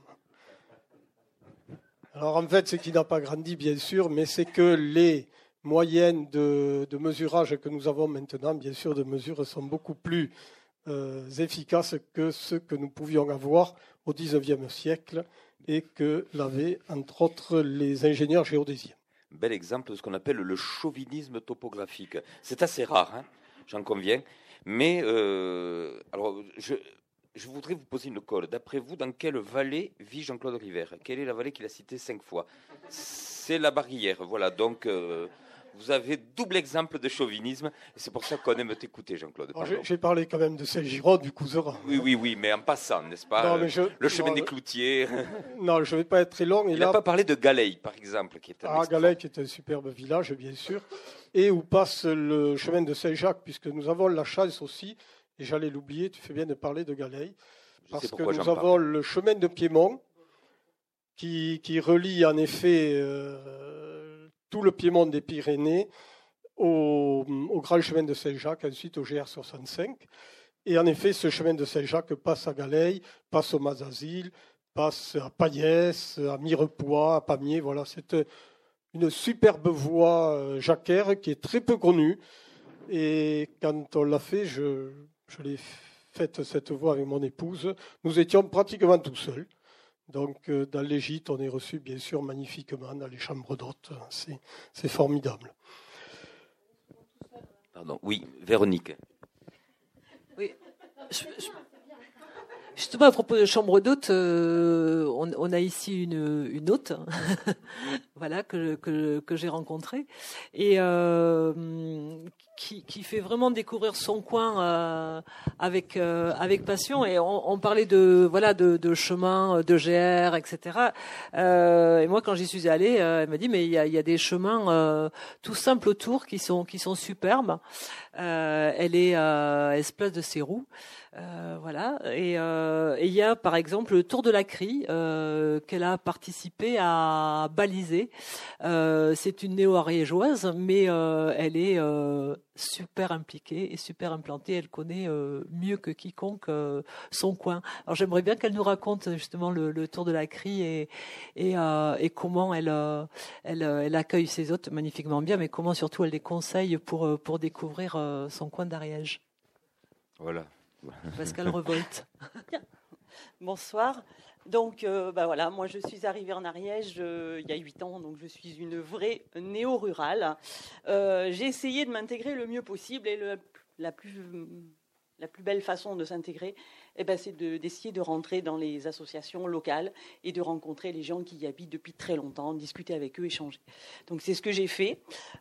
Alors en fait, ce qui n'a pas grandi, bien sûr, mais c'est que les moyennes de, mesurage que nous avons maintenant, bien sûr, de mesures sont beaucoup plus euh, efficaces que ce que nous pouvions avoir au XIXe siècle et que l'avaient, entre autres, les ingénieurs géodésiens. Bel exemple de ce qu'on appelle le chauvinisme topographique. C'est assez rare, hein, j'en conviens. Mais euh, alors, je, voudrais vous poser une colle. D'après vous, dans quelle vallée vit Jean-Claude River Quelle est la vallée qu'il a citée cinq fois? C'est la Barguillère. Voilà, donc euh, Vous avez double exemple de chauvinisme, et c'est pour ça qu'on aime t'écouter, Jean-Claude. J'ai parlé quand même de Saint-Girod, du Couserat. Oui, oui, oui, mais en passant, n'est-ce pas? Le chemin des cloutiers. Non, je ne vais pas être très long. Il n'a pas parlé de Galeil, par exemple. Qui est un ah, qui est un superbe village, bien sûr, et où passe le chemin de Saint-Jacques, puisque nous avons la chance aussi, et j'allais l'oublier, tu fais bien de parler de Galeil, parce que nous avons le chemin de Piémont, qui, qui relie en effet euh, tout le Piémont des Pyrénées au, grand chemin de Saint-Jacques, ensuite au GR65. Et en effet, ce chemin de Saint-Jacques passe à Galeil, passe au Mazazil, passe à Paillès, à Mirepoix, à Pamiers. Voilà, c'est une superbe voie euh, jacquère qui est très peu connue. Et quand on l'a fait, je, je l'ai faite cette voie avec mon épouse. Nous étions pratiquement tout seuls. Donc, euh, dans les gîtes, on est reçu bien sûr magnifiquement dans les chambres d'hôtes. C'est formidable. Pardon, oui, Véronique. Oui, Justement, à propos de chambre d'hôte, euh, on, a ici une, une hôte, voilà que, que, que j'ai rencontrée et euh, qui, qui, fait vraiment découvrir son coin euh, avec euh, avec passion. Et on, on, parlait de voilà de, de chemin, de GR, etc. Euh, et moi, quand j'y suis allée, elle m'a dit mais il y a, y a, des chemins tout simples autour qui sont qui sont superbes. elle est elle se place de ses roues. Euh, voilà. Euh, et il y a par exemple le Tour de la Crie euh, qu'elle a participé à baliser. c'est une néo-ariégeoise, mais elle est super impliquée et super implantée. Elle connaît mieux que quiconque son coin. Alors j'aimerais bien qu'elle nous raconte justement le, Tour de la Crie et, et, et comment elle, elle, elle, accueille ses hôtes magnifiquement bien, mais comment surtout elle les conseille pour, pour découvrir son coin d'Ariège. Voilà. Pascal Revolte. Bonsoir. Donc, euh, bah voilà, moi je suis arrivée en Ariège euh, il y a huit ans, donc je suis une vraie néo-rurale. Euh, j'ai essayé de m'intégrer le mieux possible et la, plus, belle façon de s'intégrer, eh ben, c'est d'essayer de, rentrer dans les associations locales et de rencontrer les gens qui y habitent depuis très longtemps, discuter avec eux, échanger. Donc c'est ce que j'ai fait.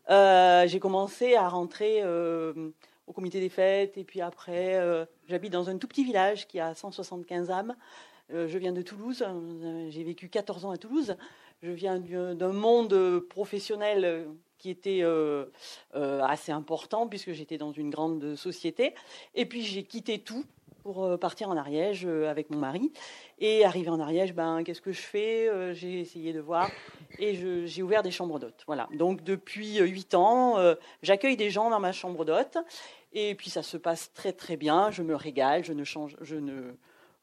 j'ai commencé à rentrer au comité des fêtes. Et puis après, j'habite dans un tout petit village qui a 175 âmes. Euh, je viens de Toulouse. Euh, j'ai vécu 14 ans à Toulouse. Je viens d'un monde professionnel qui était assez important puisque j'étais dans une grande société. Et puis j'ai quitté tout pour partir en Ariège avec mon mari. Et arrivé en Ariège, ben, qu'est-ce que je fais J'ai essayé de voir et j'ai ouvert des chambres d'hôtes. Voilà. Donc depuis huit ans, j'accueille des gens dans ma chambre d'hôtes et puis ça se passe très très bien, je me régale, je ne change, je ne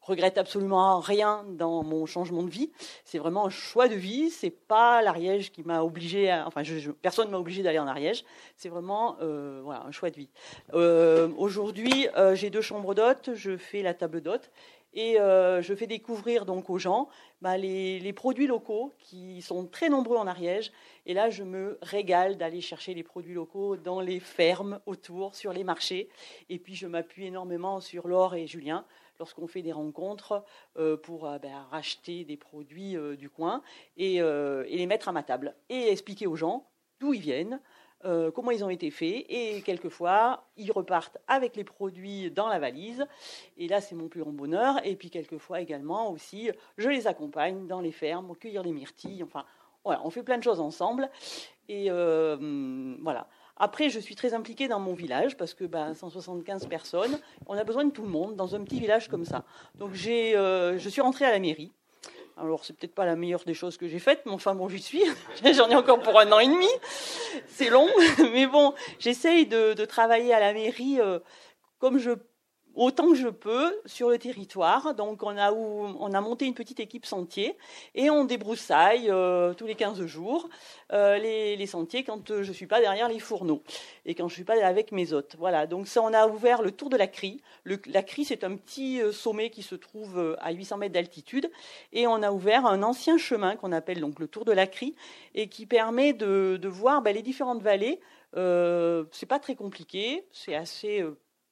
regrette absolument rien dans mon changement de vie. C'est vraiment un choix de vie. C'est pas l'Ariège qui m'a obligé, enfin je, personne m'a obligé d'aller en Ariège. C'est vraiment euh, voilà un choix de vie. Euh, aujourd'hui, euh, j'ai deux chambres d'hôtes. Je fais la table d'hôtes et je fais découvrir donc aux gens bah, les, produits locaux qui sont très nombreux en Ariège. Et là, je me régale d'aller chercher les produits locaux dans les fermes autour, sur les marchés. Et puis, je m'appuie énormément sur Laure et Julien lorsqu'on fait des rencontres euh, pour euh, ben, racheter des produits euh, du coin et, les mettre à ma table et expliquer aux gens d'où ils viennent. comment ils ont été faits et quelquefois ils repartent avec les produits dans la valise et là c'est mon plus grand bonheur et puis quelquefois également aussi je les accompagne dans les fermes cueillir des myrtilles enfin voilà, on fait plein de choses ensemble. Et voilà. Après, je suis très impliquée dans mon village parce que ben, 175 personnes, on a besoin de tout le monde dans un petit village comme ça. Donc j'ai, euh, je suis rentrée à la mairie. Alors c'est peut-être pas la meilleure des choses que j'ai faites, mais enfin bon, j'y suis. J'en ai encore pour un an et demi. C'est long, mais bon, j'essaye de, travailler à la mairie euh, comme je autant que je peux sur le territoire. Donc on a, on a monté une petite équipe sentier et on débroussaille euh, tous les 15 jours euh, les, sentiers quand je ne suis pas derrière les fourneaux et quand je ne suis pas avec mes hôtes. Voilà, donc ça on a ouvert le tour de la Crie. la Crie c'est un petit euh, sommet qui se trouve à 800 mètres d'altitude et on a ouvert un ancien chemin qu'on appelle donc le tour de la Crie et qui permet de, voir ben, les différentes vallées. c'est pas très compliqué, c'est assez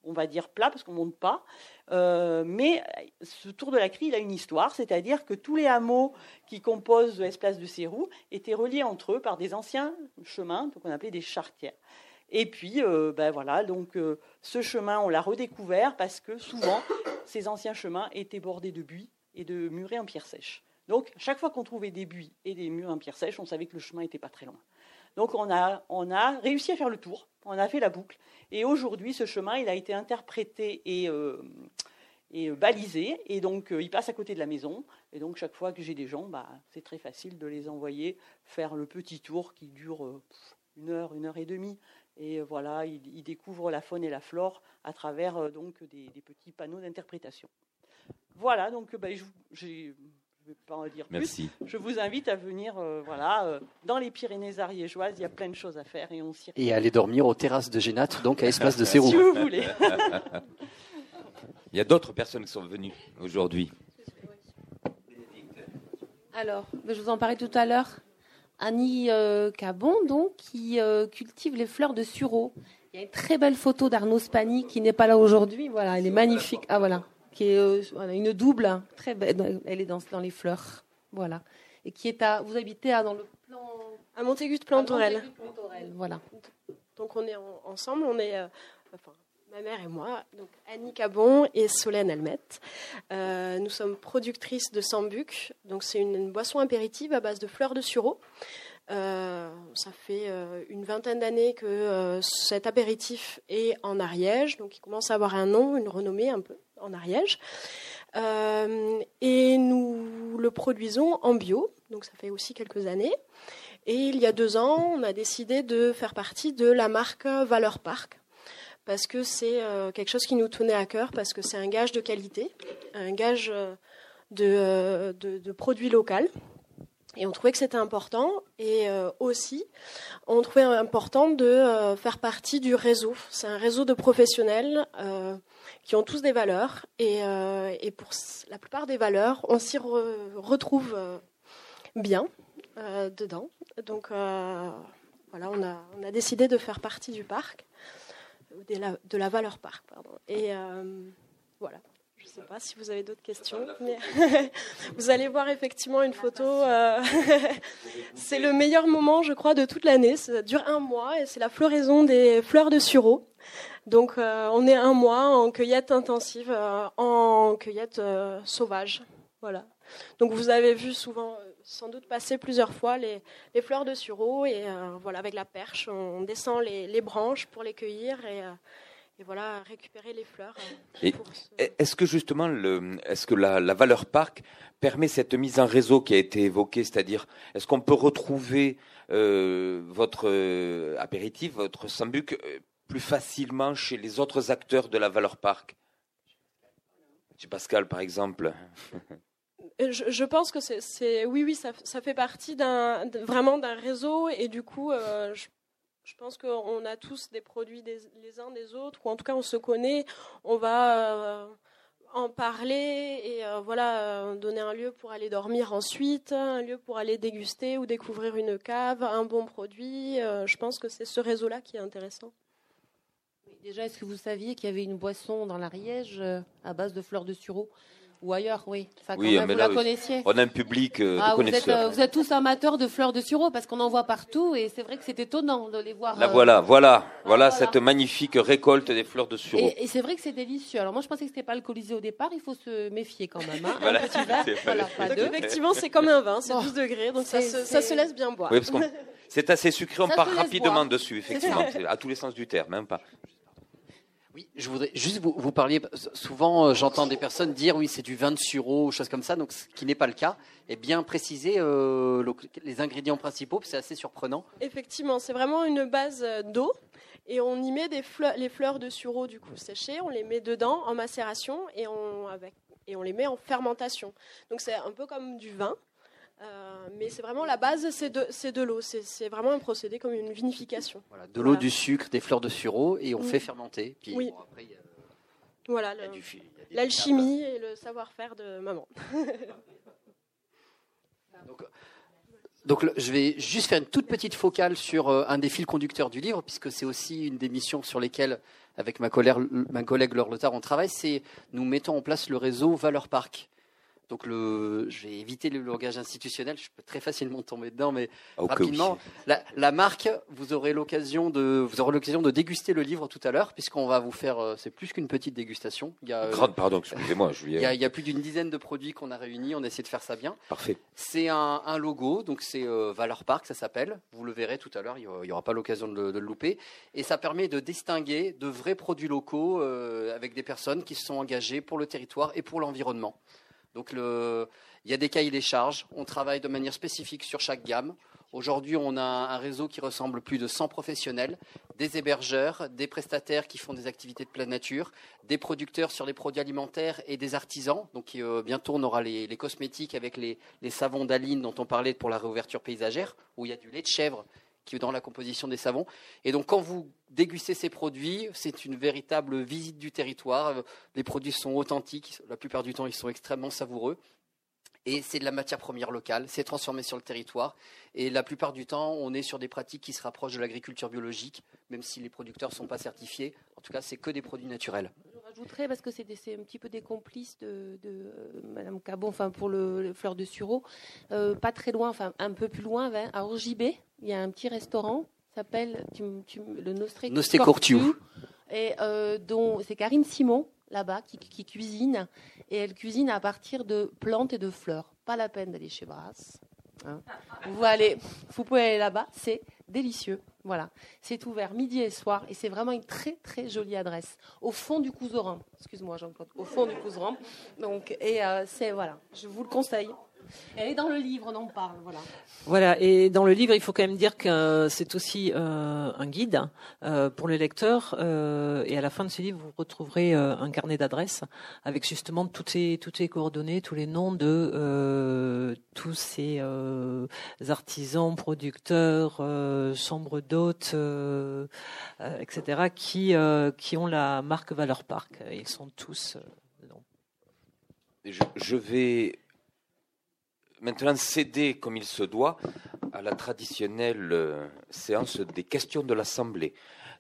on va dire plat parce qu'on monte pas. Euh, mais ce tour de la Crie, il a une histoire, c'est-à-dire que tous les hameaux qui composent l'espace de Cérou étaient reliés entre eux par des anciens chemins, qu'on appelait des chartières. Et puis, euh, ben voilà, donc euh, ce chemin, on l'a redécouvert parce que souvent, ces anciens chemins étaient bordés de buis et de murets en pierre sèche. Donc, chaque fois qu'on trouvait des buis et des murs en pierre sèche, on savait que le chemin n'était pas très loin. Donc, on a réussi à faire le tour, on a fait la boucle. Et aujourd'hui, ce chemin, il a été interprété et, euh, balisé. Et donc, il passe à côté de la maison. Et donc, chaque fois que j'ai des gens, bah, c'est très facile de les envoyer faire le petit tour qui dure une heure, une heure et demie. Et voilà, ils, découvrent la faune et la flore à travers donc des, petits panneaux d'interprétation. Voilà, donc bah, je ne vais pas en dire Merci. plus. Je vous invite à venir voilà, dans les Pyrénées ariégeoises, il y a plein de choses à faire et on s'y Et aller dormir aux terrasses de Génat, donc à Espace de Cérou. si vous voulez. il y a d'autres personnes qui sont venues aujourd'hui. Alors, je vous en parlais tout à l'heure. Annie euh, Cabon, donc, qui euh, cultive les fleurs de sureau. Il y a une très belle photo d'Arnaud Spani qui n'est pas là aujourd'hui. Voilà, elle est magnifique. Ah voilà, qui est euh, une double, hein, très belle. Elle est dans, dans les fleurs, voilà. Et qui est à, vous habitez à dans le plan à Montaigu de Plantorel. Voilà. Donc on est ensemble, on est, enfin, ma mère et moi, donc Annie Cabon et Solène Almette. Euh, nous sommes productrices de Sambuc, donc c'est une, boisson apéritive à base de fleurs de sureau. Euh, ça fait euh, une vingtaine d'années que cet apéritif est en Ariège, donc il commence à avoir un nom, une renommée un peu en Ariège. et nous le produisons en bio, donc ça fait aussi quelques années. Et il y a deux ans, on a décidé de faire partie de la marque Valeur Park, parce que c'est euh, quelque chose qui nous tenait à cœur, parce que c'est un gage de qualité, un gage euh, euh, de, de, produits local. Et on trouvait que c'était important. Et aussi, on trouvait important de faire partie du réseau. C'est un réseau de professionnels qui ont tous des valeurs. Et, et, pour la plupart des valeurs, on s'y retrouve bien dedans. Donc voilà, on a, on a décidé de faire partie du parc de la, de la valeur parc. Pardon. Et euh, voilà. Je ne sais pas si vous avez d'autres questions. Mais vous allez voir effectivement une photo. Euh, c'est le meilleur moment, je crois, de toute l'année. Ça dure un mois et c'est la floraison des fleurs de sureau. Donc euh, on est un mois en cueillette intensive, en cueillette sauvage. Voilà. Donc vous avez vu souvent sans doute passé plusieurs fois les, fleurs de sureau et euh, voilà avec la perche on descend les, branches pour les cueillir et, euh, voilà récupérer les fleurs. Euh, est-ce que justement le, est-ce que la, valeur parc permet cette mise en réseau qui a été évoquée, c'est-à-dire est-ce qu'on peut retrouver votre apéritif, votre sambuc plus facilement chez les autres acteurs de la valeur parc Chez Pascal par exemple. Euh, je, pense que c'est, oui, oui, ça, fait partie vraiment d'un réseau et du coup, euh, je, pense qu'on a tous des produits les uns des autres ou en tout cas on se connaît, on va euh, en parler et voilà, donner un lieu pour aller dormir ensuite, un lieu pour aller déguster ou découvrir une cave, un bon produit. je pense que c'est ce réseau-là qui est intéressant. Déjà, est-ce que vous saviez qu'il y avait une boisson dans l'Ariège à base de fleurs de sureau ou ailleurs, oui. oui, vous la connaissiez. On a un public euh, ah, de connaisseurs. Euh, vous êtes, tous amateurs de fleurs de sureau parce qu'on en voit partout et c'est vrai que c'est étonnant de les voir. Là, euh, voilà, voilà, voilà, cette magnifique récolte des fleurs de sureau. Et, c'est vrai que c'est délicieux. Alors moi, je pensais que c'était pas alcoolisé au départ. Il faut se méfier quand même. Hein. voilà, un petit verre, effectivement, c'est comme un vin, c'est 12 degrés, donc ça se, ça se, laisse bien boire. Oui, parce c'est assez sucré, on part rapidement dessus, effectivement, à tous les sens du terme, même pas. Oui, je voudrais juste vous, vous parliez. Souvent, euh, j'entends des personnes dire oui, c'est du vin de sureau ou choses comme ça, donc ce qui n'est pas le cas. Et bien préciser euh, les ingrédients principaux, c'est assez surprenant. Effectivement, c'est vraiment une base euh, d'eau et on y met les fleurs de sureau du coup séchées, on les met dedans en macération et on les met en fermentation. Donc c'est un peu comme du vin, euh, mais c'est vraiment la base, c'est de, de l'eau. C'est vraiment un procédé comme une vinification. Voilà, de l'eau, du sucre, des fleurs de sureau, et on fait fermenter. Puis, oui. voilà, l'alchimie et le savoir-faire de maman. donc je vais juste faire une toute petite focale sur un des fils conducteurs du livre, puisque c'est aussi une des missions sur lesquelles, avec ma collègue, ma collègue Laure Lothar, on travaille, c'est nous mettons en place le réseau Valeur Parc. Donc le, je vais éviter le langage institutionnel, je peux très facilement tomber dedans, mais rapidement, la, marque, vous aurez l'occasion de, vous aurez l'occasion de déguster le livre tout à l'heure, puisqu'on va vous faire, euh, c'est plus qu'une petite dégustation. Il y a, Grande, pardon, excusez-moi, je il, y a, il y a plus d'une dizaine de produits qu'on a réunis, on a essayé de faire ça bien. Parfait. C'est un, un, logo, donc c'est euh, Valeur Park, ça s'appelle. Vous le verrez tout à l'heure, il n'y aura pas l'occasion de, de, le louper, et ça permet de distinguer de vrais produits locaux euh, avec des personnes qui se sont engagées pour le territoire et pour l'environnement. Donc il y a des cahiers des charges, on travaille de manière spécifique sur chaque gamme. Aujourd'hui, on a un réseau qui ressemble plus de 100 professionnels, des hébergeurs, des prestataires qui font des activités de pleine nature, des producteurs sur les produits alimentaires et des artisans. Donc euh, bientôt, on aura les, cosmétiques avec les, les savons d'Aline dont on parlait pour la réouverture paysagère, où il y a du lait de chèvre dans la composition des savons. Et donc, quand vous dégustez ces produits, c'est une véritable visite du territoire. Les produits sont authentiques. La plupart du temps, ils sont extrêmement savoureux. Et c'est de la matière première locale, c'est transformé sur le territoire. Et la plupart du temps, on est sur des pratiques qui se rapprochent de l'agriculture biologique, même si les producteurs ne sont pas certifiés. En tout cas, c'est que des produits naturels. Je rajouterais, parce que c'est un petit peu des complices de, de euh, Madame Cabon, enfin pour le, fleur de sureau, euh, pas très loin, enfin un peu plus loin, à Orgibé, il y a un petit restaurant, s'appelle le Nostré, Nostré. Et euh, dont c'est Karine Simon là-bas qui, cuisine et elle cuisine à partir de plantes et de fleurs. Pas la peine d'aller chez Brass. Hein. Vous, allez, vous pouvez aller là-bas, c'est délicieux. Voilà, c'est ouvert midi et soir et c'est vraiment une très très jolie adresse au fond du Couseran. Excuse-moi Jean-Claude, au fond du Couseran. Donc et euh, c'est voilà, je vous le conseille. Elle est dans le livre, on en parle, voilà. Voilà, et dans le livre, il faut quand même dire que c'est aussi euh, un guide euh, pour les lecteurs. Euh, et à la fin de ce livre, vous retrouverez un carnet d'adresses avec justement toutes ces toutes ces coordonnées, tous les noms de tous ces artisans, producteurs, chambres d'hôtes, etc., qui qui ont la marque Valeur Parc. Ils sont tous. Je, je vais maintenant céder comme il se doit à la traditionnelle euh, séance des questions de l'Assemblée.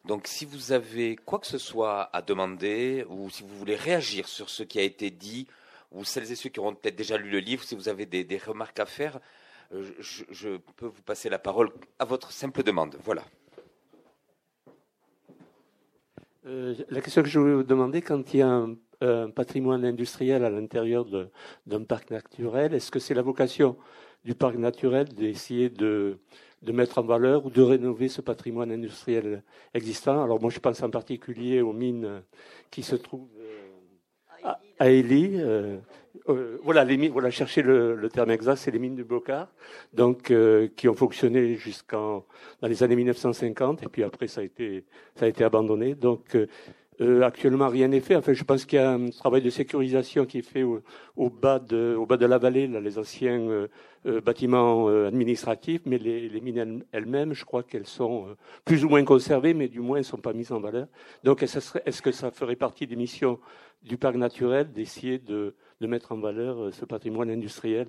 Donc si vous avez quoi que ce soit à demander ou si vous voulez réagir sur ce qui a été dit, ou celles et ceux qui auront peut-être déjà lu le livre, si vous avez des, remarques à faire, euh, je, peux vous passer la parole à votre simple demande. Voilà. Euh, la question que je voulais vous demander, quand il y a un un patrimoine industriel à l'intérieur d'un parc naturel Est-ce que c'est la vocation du parc naturel d'essayer de, de, mettre en valeur ou de rénover ce patrimoine industriel existant? Alors moi je pense en particulier aux mines qui se trouvent euh, à, Élie. Euh, euh, voilà, les mines, voilà, chercher le, terme exact, c'est les mines du Bocard, donc qui ont fonctionné jusqu'en dans les années 1950 et puis après ça a été ça a été abandonné. Donc euh, actuellement, rien n'est fait. Enfin, je pense qu'il y a un travail de sécurisation qui est fait au, bas, de, la vallée, là, les anciens euh, euh, bâtiments administratifs, mais les, les mines elles-mêmes, je crois qu'elles sont plus ou moins conservées, mais du moins, elles ne sont pas mises en valeur. Donc, est-ce que ça ferait partie des missions du parc naturel d'essayer de, mettre en valeur ce patrimoine industriel?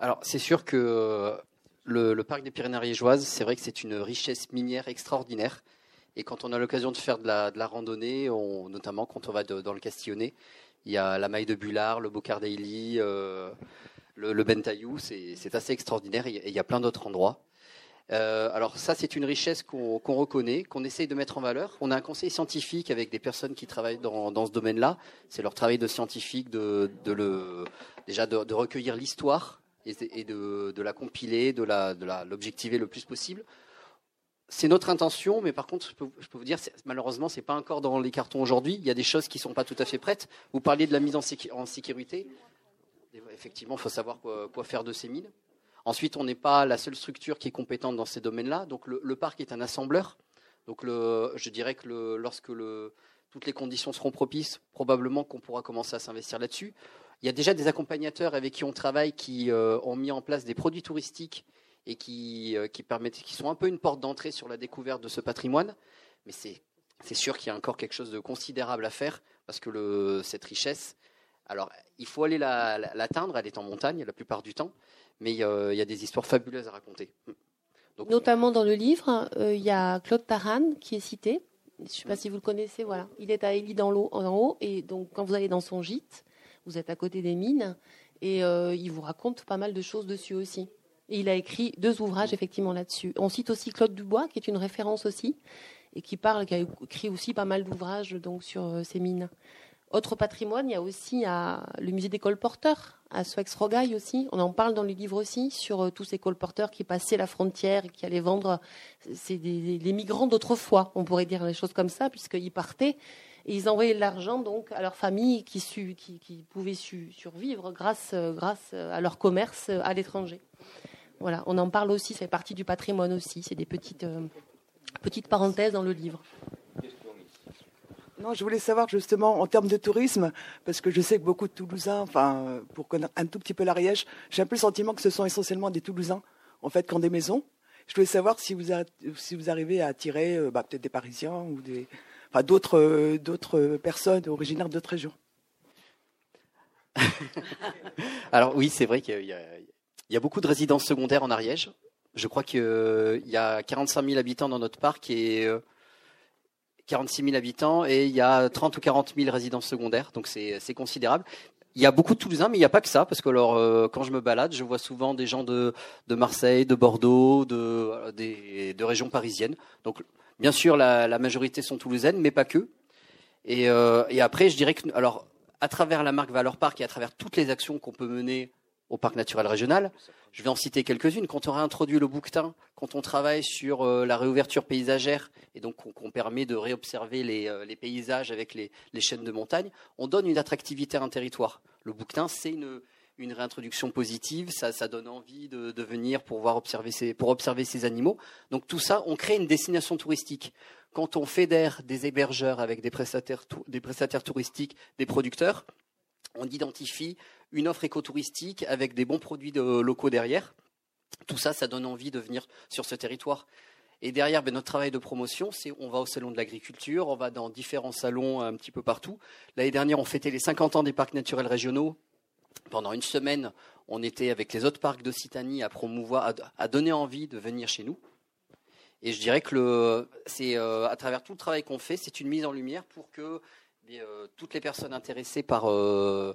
Alors, c'est sûr que le, parc des Pyrénées ariégeoises, c'est vrai que c'est une richesse minière extraordinaire. Et quand on a l'occasion de faire de la, randonnée, on, notamment quand on va dans le Castillonnet, il y a la maille de Bullard, le Bocard d'Ailly, euh, le, le Bentaillou, c'est assez extraordinaire et il y a plein d'autres endroits. Euh, alors ça, c'est une richesse qu'on reconnaît, qu'on essaye de mettre en valeur. On a un conseil scientifique avec des personnes qui travaillent dans, ce domaine-là. C'est leur travail de scientifique de, déjà de, recueillir l'histoire et, de, la compiler, de l'objectiver le plus possible c'est notre intention, mais par contre, je peux, vous dire, malheureusement, c'est pas encore dans les cartons aujourd'hui. Il y a des choses qui sont pas tout à fait prêtes. Vous parliez de la mise en, sécurité. Effectivement, il faut savoir quoi, faire de ces mines. Ensuite, on n'est pas la seule structure qui est compétente dans ces domaines-là. Donc, le, parc est un assembleur. Donc, je dirais que lorsque toutes les conditions seront propices, probablement qu'on pourra commencer à s'investir là-dessus. Il y a déjà des accompagnateurs avec qui on travaille qui euh, ont mis en place des produits touristiques et qui, euh, qui, permettent, qui sont un peu une porte d'entrée sur la découverte de ce patrimoine. Mais c'est, c'est sûr qu'il y a encore quelque chose de considérable à faire parce que le, cette richesse, alors il faut aller l'atteindre, elle est en montagne la plupart du temps, mais il y, a des histoires fabuleuses à raconter. Notamment dans le livre, il y a Claude Taran qui est cité. Je ne sais pas si vous le connaissez, voilà. Il est à Élie dans l'eau, en haut, et donc quand vous allez dans son gîte, vous êtes à côté des mines, et il vous raconte pas mal de choses dessus aussi. Et il a écrit deux ouvrages effectivement là-dessus. On cite aussi Claude Dubois, qui est une référence aussi, et qui parle, qui a écrit aussi pas mal d'ouvrages donc sur euh, ces mines. Autre patrimoine, il y a aussi le musée des colporteurs à Soex-Rogaille aussi. On en parle dans le livre aussi sur euh, tous ces colporteurs qui passaient la frontière et qui allaient vendre. C'est des, migrants d'autrefois, on pourrait dire les choses comme ça, puisqu'ils partaient et ils envoyaient de l'argent donc à leur famille qui, pouvaient survivre grâce, euh, grâce à leur commerce à l'étranger. Voilà, on en parle aussi, ça fait partie du patrimoine aussi. C'est des petites, euh, petites parenthèses dans le livre. Non, je voulais savoir justement en termes de tourisme, parce que je sais que beaucoup de Toulousains, enfin, pour connaître un tout petit peu l'Ariège, j'ai un peu le sentiment que ce sont essentiellement des Toulousains, en fait, qui ont des maisons. Je voulais savoir si vous, si vous arrivez à attirer euh, bah, peut-être des Parisiens ou des, enfin, d'autres, euh, d'autres personnes originaires d'autres régions. Alors oui, c'est vrai qu'il y a, il y a beaucoup de résidences secondaires en Ariège. Je crois qu'il y a 45 000 habitants dans notre parc et 46 euh, 000 habitants et il y a 30 ou 40 000 résidences secondaires, donc c'est considérable. Il y a beaucoup de Toulousains, mais il n'y a pas que ça, parce que alors, euh, quand je me balade, je vois souvent des gens de, de Marseille, de Bordeaux, de, de régions parisiennes. Donc, bien sûr, la, majorité sont toulousaines, mais pas que. Et, euh, et après, je dirais que, alors, à travers la marque Valeur Parc et à travers toutes les actions qu'on peut mener au parc naturel régional. Je vais en citer quelques-unes. Quand on réintroduit le bouquetin, quand on travaille sur euh, la réouverture paysagère et donc qu'on permet de réobserver les, euh, paysages avec les, chaînes de montagne, on donne une attractivité à un territoire. Le bouquetin, c'est une, réintroduction positive, ça, donne envie de, venir pour, voir observer ces, pour observer ces animaux. Donc tout ça, on crée une destination touristique. Quand on fédère des hébergeurs avec des prestataires, des prestataires touristiques, des producteurs, on identifie une offre écotouristique avec des bons produits locaux derrière. Tout ça, ça donne envie de venir sur ce territoire. Et derrière, ben, notre travail de promotion, c'est on va au salon de l'agriculture, on va dans différents salons un petit peu partout. L'année dernière, on fêtait les 50 ans des parcs naturels régionaux. Pendant une semaine, on était avec les autres parcs d'Occitanie à promouvoir, à, donner envie de venir chez nous. Et je dirais que c'est euh, à travers tout le travail qu'on fait, c'est une mise en lumière pour que euh, toutes les personnes intéressées par euh,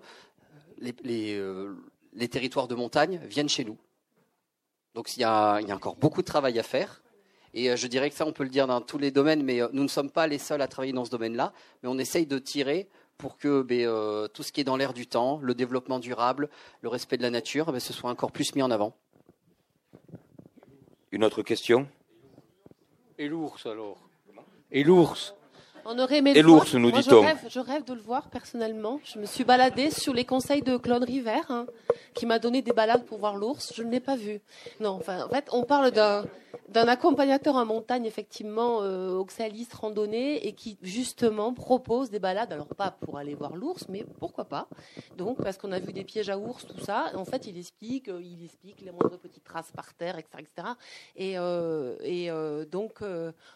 euh, les, territoires de montagne viennent chez nous. Donc il y, a, encore beaucoup de travail à faire. Et je dirais que ça, on peut le dire dans tous les domaines, mais nous ne sommes pas les seuls à travailler dans ce domaine-là. Mais on essaye de tirer pour que ben, tout ce qui est dans l'air du temps, le développement durable, le respect de la nature, ben, ce soit encore plus mis en avant. Une autre question? Et l'ours alors? Et l'ours? On aurait aimé Et l'ours, nous dit-on. Je, rêve, de le voir personnellement. Je me suis baladée sur les conseils de Claude River, hein, qui m'a donné des balades pour voir l'ours. Je ne l'ai pas vu. Non, enfin, en fait, on parle d'un d'un accompagnateur en montagne, effectivement, euh, oxaliste randonnée, et qui justement propose des balades, alors pas pour aller voir l'ours, mais pourquoi pas. Donc, parce qu'on a vu des pièges à ours, tout ça. En fait, il explique, euh, il explique les moindres petites traces par terre, etc. etc. Et, euh, et euh, donc,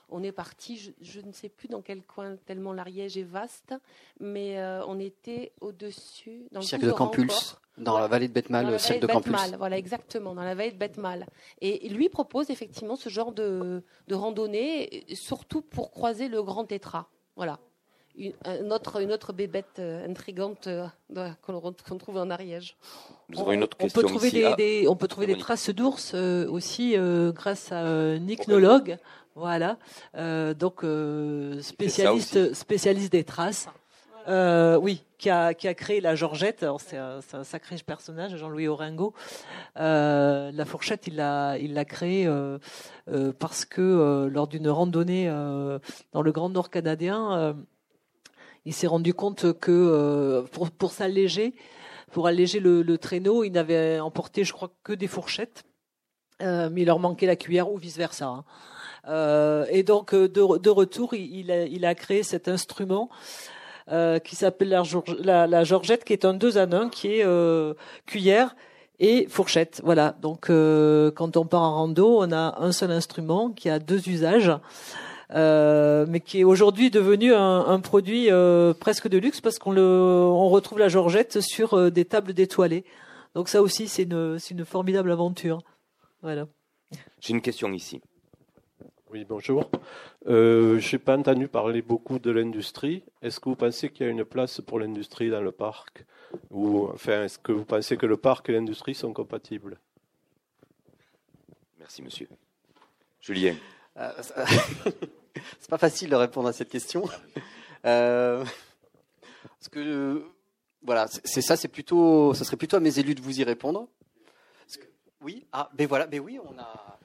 on est parti, je, je, ne sais plus dans quel coin, tellement l'Ariège est vaste, mais on était au-dessus, dans le cirque de Campulse. Dans la vallée de Betmal, le cercle de, campus. Voilà, exactement, dans la vallée de Betmal. Et lui propose effectivement ce genre de, de randonnée, surtout pour croiser le Grand Tétra. Voilà. Une, autre, une autre bébête euh, intrigante euh, qu'on trouve en Ariège. une autre on, peut trouver des, on peut trouver des traces d'ours euh, aussi grâce à un ichnologue. Voilà, donc spécialiste, spécialiste des traces. Euh, oui, qui a, qui a, créé la Georgette. C'est un, un, sacré personnage, Jean-Louis Oringo. Euh, la fourchette, il l'a il l'a créé euh, euh parce que euh, lors d'une randonnée euh, dans le Grand Nord canadien, il s'est rendu compte que pour, pour s'alléger, pour alléger le, le, traîneau, il n'avait emporté, je crois, que des fourchettes, mais il leur manquait la cuillère ou vice versa. Hein. Euh, et donc de, de retour, il, il, a, il, a, créé cet instrument euh, qui s'appelle la, la, Georgette, qui est un deux en un, qui est euh, cuillère et fourchette. Voilà. Donc, euh, quand on part en rando, on a un seul instrument qui a deux usages. Euh, mais qui est aujourd'hui devenu un, un produit euh, presque de luxe parce qu'on le, on retrouve la Georgette sur des tables d'étoilées. Donc ça aussi, c'est une, une formidable aventure. Voilà. J'ai une question ici. Oui, bonjour. Euh, je n'ai pas entendu parler beaucoup de l'industrie. Est-ce que vous pensez qu'il y a une place pour l'industrie dans le parc? Ou enfin, est-ce que vous pensez que le parc et l'industrie sont compatibles? Merci, monsieur. Julien. C'est pas facile de répondre à cette question. Euh, parce que voilà, c'est ça, c'est plutôt, ça serait plutôt à mes élus de vous y répondre. oui, ah, ben voilà, ben oui, on a.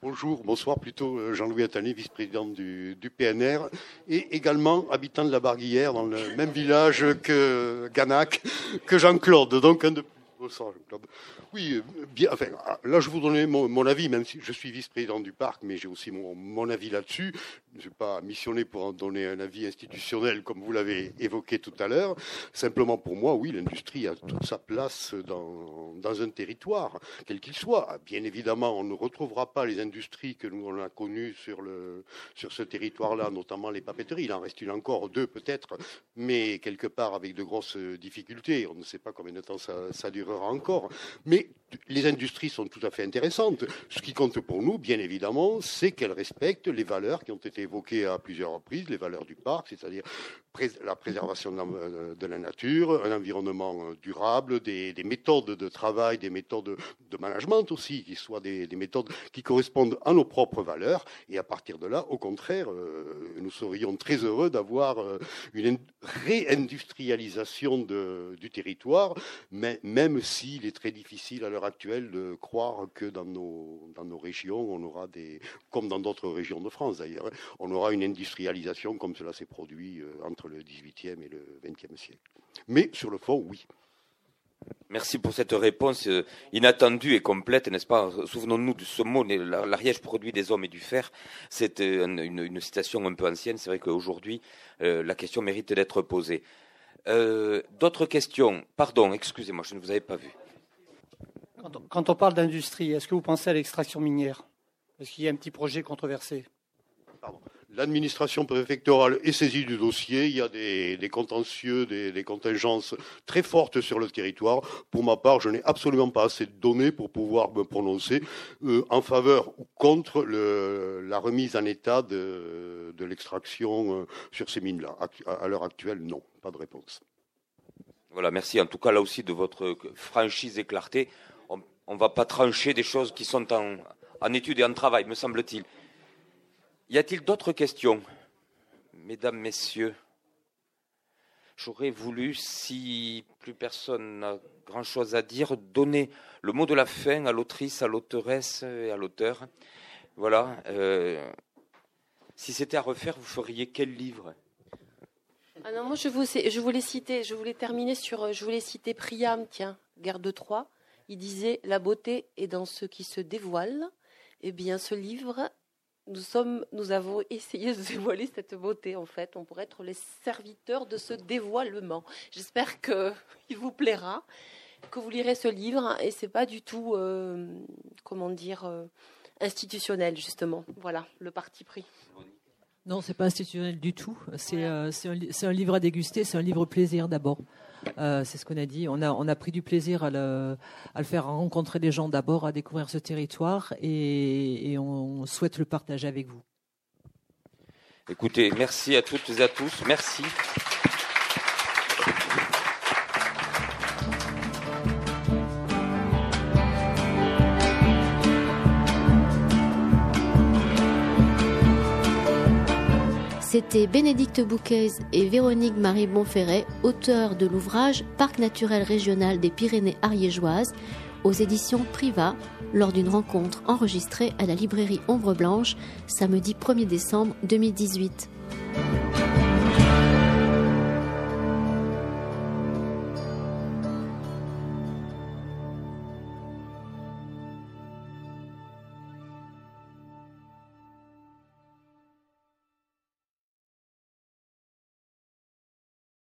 Bonjour, bonsoir plutôt euh, Jean-Louis Attali, vice-président du, PNR et également habitant de la Barguillère dans le même village que Ganac, que Jean-Claude, donc Oui, bien, enfin, là, je vous donner mon, avis, même si je suis vice-président du parc, mais j'ai aussi mon, avis là-dessus. Je ne suis pas missionné pour en donner un avis institutionnel, comme vous l'avez évoqué tout à l'heure. Simplement, pour moi, oui, l'industrie a toute sa place dans, dans un territoire, quel qu'il soit. Bien évidemment, on ne retrouvera pas les industries que nous on a connues sur, le, sur ce territoire-là, notamment les papeteries. Il en reste une encore deux, peut-être, mais quelque part avec de grosses difficultés. On ne sait pas combien de temps ça durera encore. Mais les industries sont tout à fait intéressantes. Ce qui compte pour nous, bien évidemment, c'est qu'elles respectent les valeurs qui ont été évoquées à plusieurs reprises, les valeurs du parc, c'est-à-dire la préservation de la, nature, un environnement euh, durable, des, méthodes de travail, des méthodes de management aussi, qui soient des, méthodes qui correspondent à nos propres valeurs. Et à partir de là, au contraire, euh, nous serions très heureux d'avoir euh, une réindustrialisation du territoire, même s'il est très difficile à l'heure actuelle de croire que dans nos, dans nos régions, on aura des, comme dans d'autres régions de France d'ailleurs, on aura une industrialisation comme cela s'est produit entre le XVIIIe et le XXe siècle. Mais sur le fond, oui. Merci pour cette réponse euh, inattendue et complète, n'est-ce pas? Souvenons-nous de ce mot, l'Ariège produit des hommes et du fer. C'est euh, une, citation un peu ancienne. C'est vrai qu'aujourd'hui, euh, la question mérite d'être posée. D'autres questions? Pardon, excusez-moi, je ne vous avais pas vu. Quand on, parle d'industrie, est-ce que vous pensez à l'extraction minière? Est-ce qu'il y a un petit projet controversé? Pardon. L'administration préfectorale est saisie du dossier. Il y a des, contentieux, des, contingences très fortes sur le territoire. Pour ma part, je n'ai absolument pas assez de données pour pouvoir me prononcer euh, en faveur ou contre la remise en état de, l'extraction euh, sur ces mines-là. À, l'heure actuelle, non, pas de réponse. Voilà, merci en tout cas là aussi de votre franchise et clarté. On ne va pas trancher des choses qui sont en, étude et en travail, me semble-t-il. Y a-t-il d'autres questions? Mesdames, Messieurs, j'aurais voulu, si plus personne n'a grand-chose à dire, donner le mot de la fin à l'autrice, à l'auteuresse et à l'auteur. Voilà. Euh, si c'était à refaire, vous feriez quel livre? Ah non, moi je voulais citer, je voulais terminer sur, je voulais citer Priam, tiens, Guerre de Troie. Il disait La beauté est dans ce qui se dévoile. Eh bien, ce livre nous, sommes, nous avons essayé de dévoiler cette beauté, en fait. On pourrait être les serviteurs de ce dévoilement. J'espère qu'il vous plaira, que vous lirez ce livre. Et c'est pas du tout, euh, comment dire, euh, institutionnel, justement. Voilà, le parti pris. Non, c'est pas institutionnel du tout. C'est euh, un, un, livre à déguster, c'est un livre plaisir d'abord. Euh, c'est ce qu'on a dit. On a, pris du plaisir à le, à faire rencontrer des gens d'abord, à découvrir ce territoire et, et on souhaite le partager avec vous. Écoutez, merci à toutes et à tous. Merci. C'était Bénédicte Bouquez et Véronique Marie Bonferré, auteurs de l'ouvrage Parc naturel régional des Pyrénées ariégeoises aux éditions Priva lors d'une rencontre enregistrée à la librairie Ombre Blanche samedi 1er décembre 2018.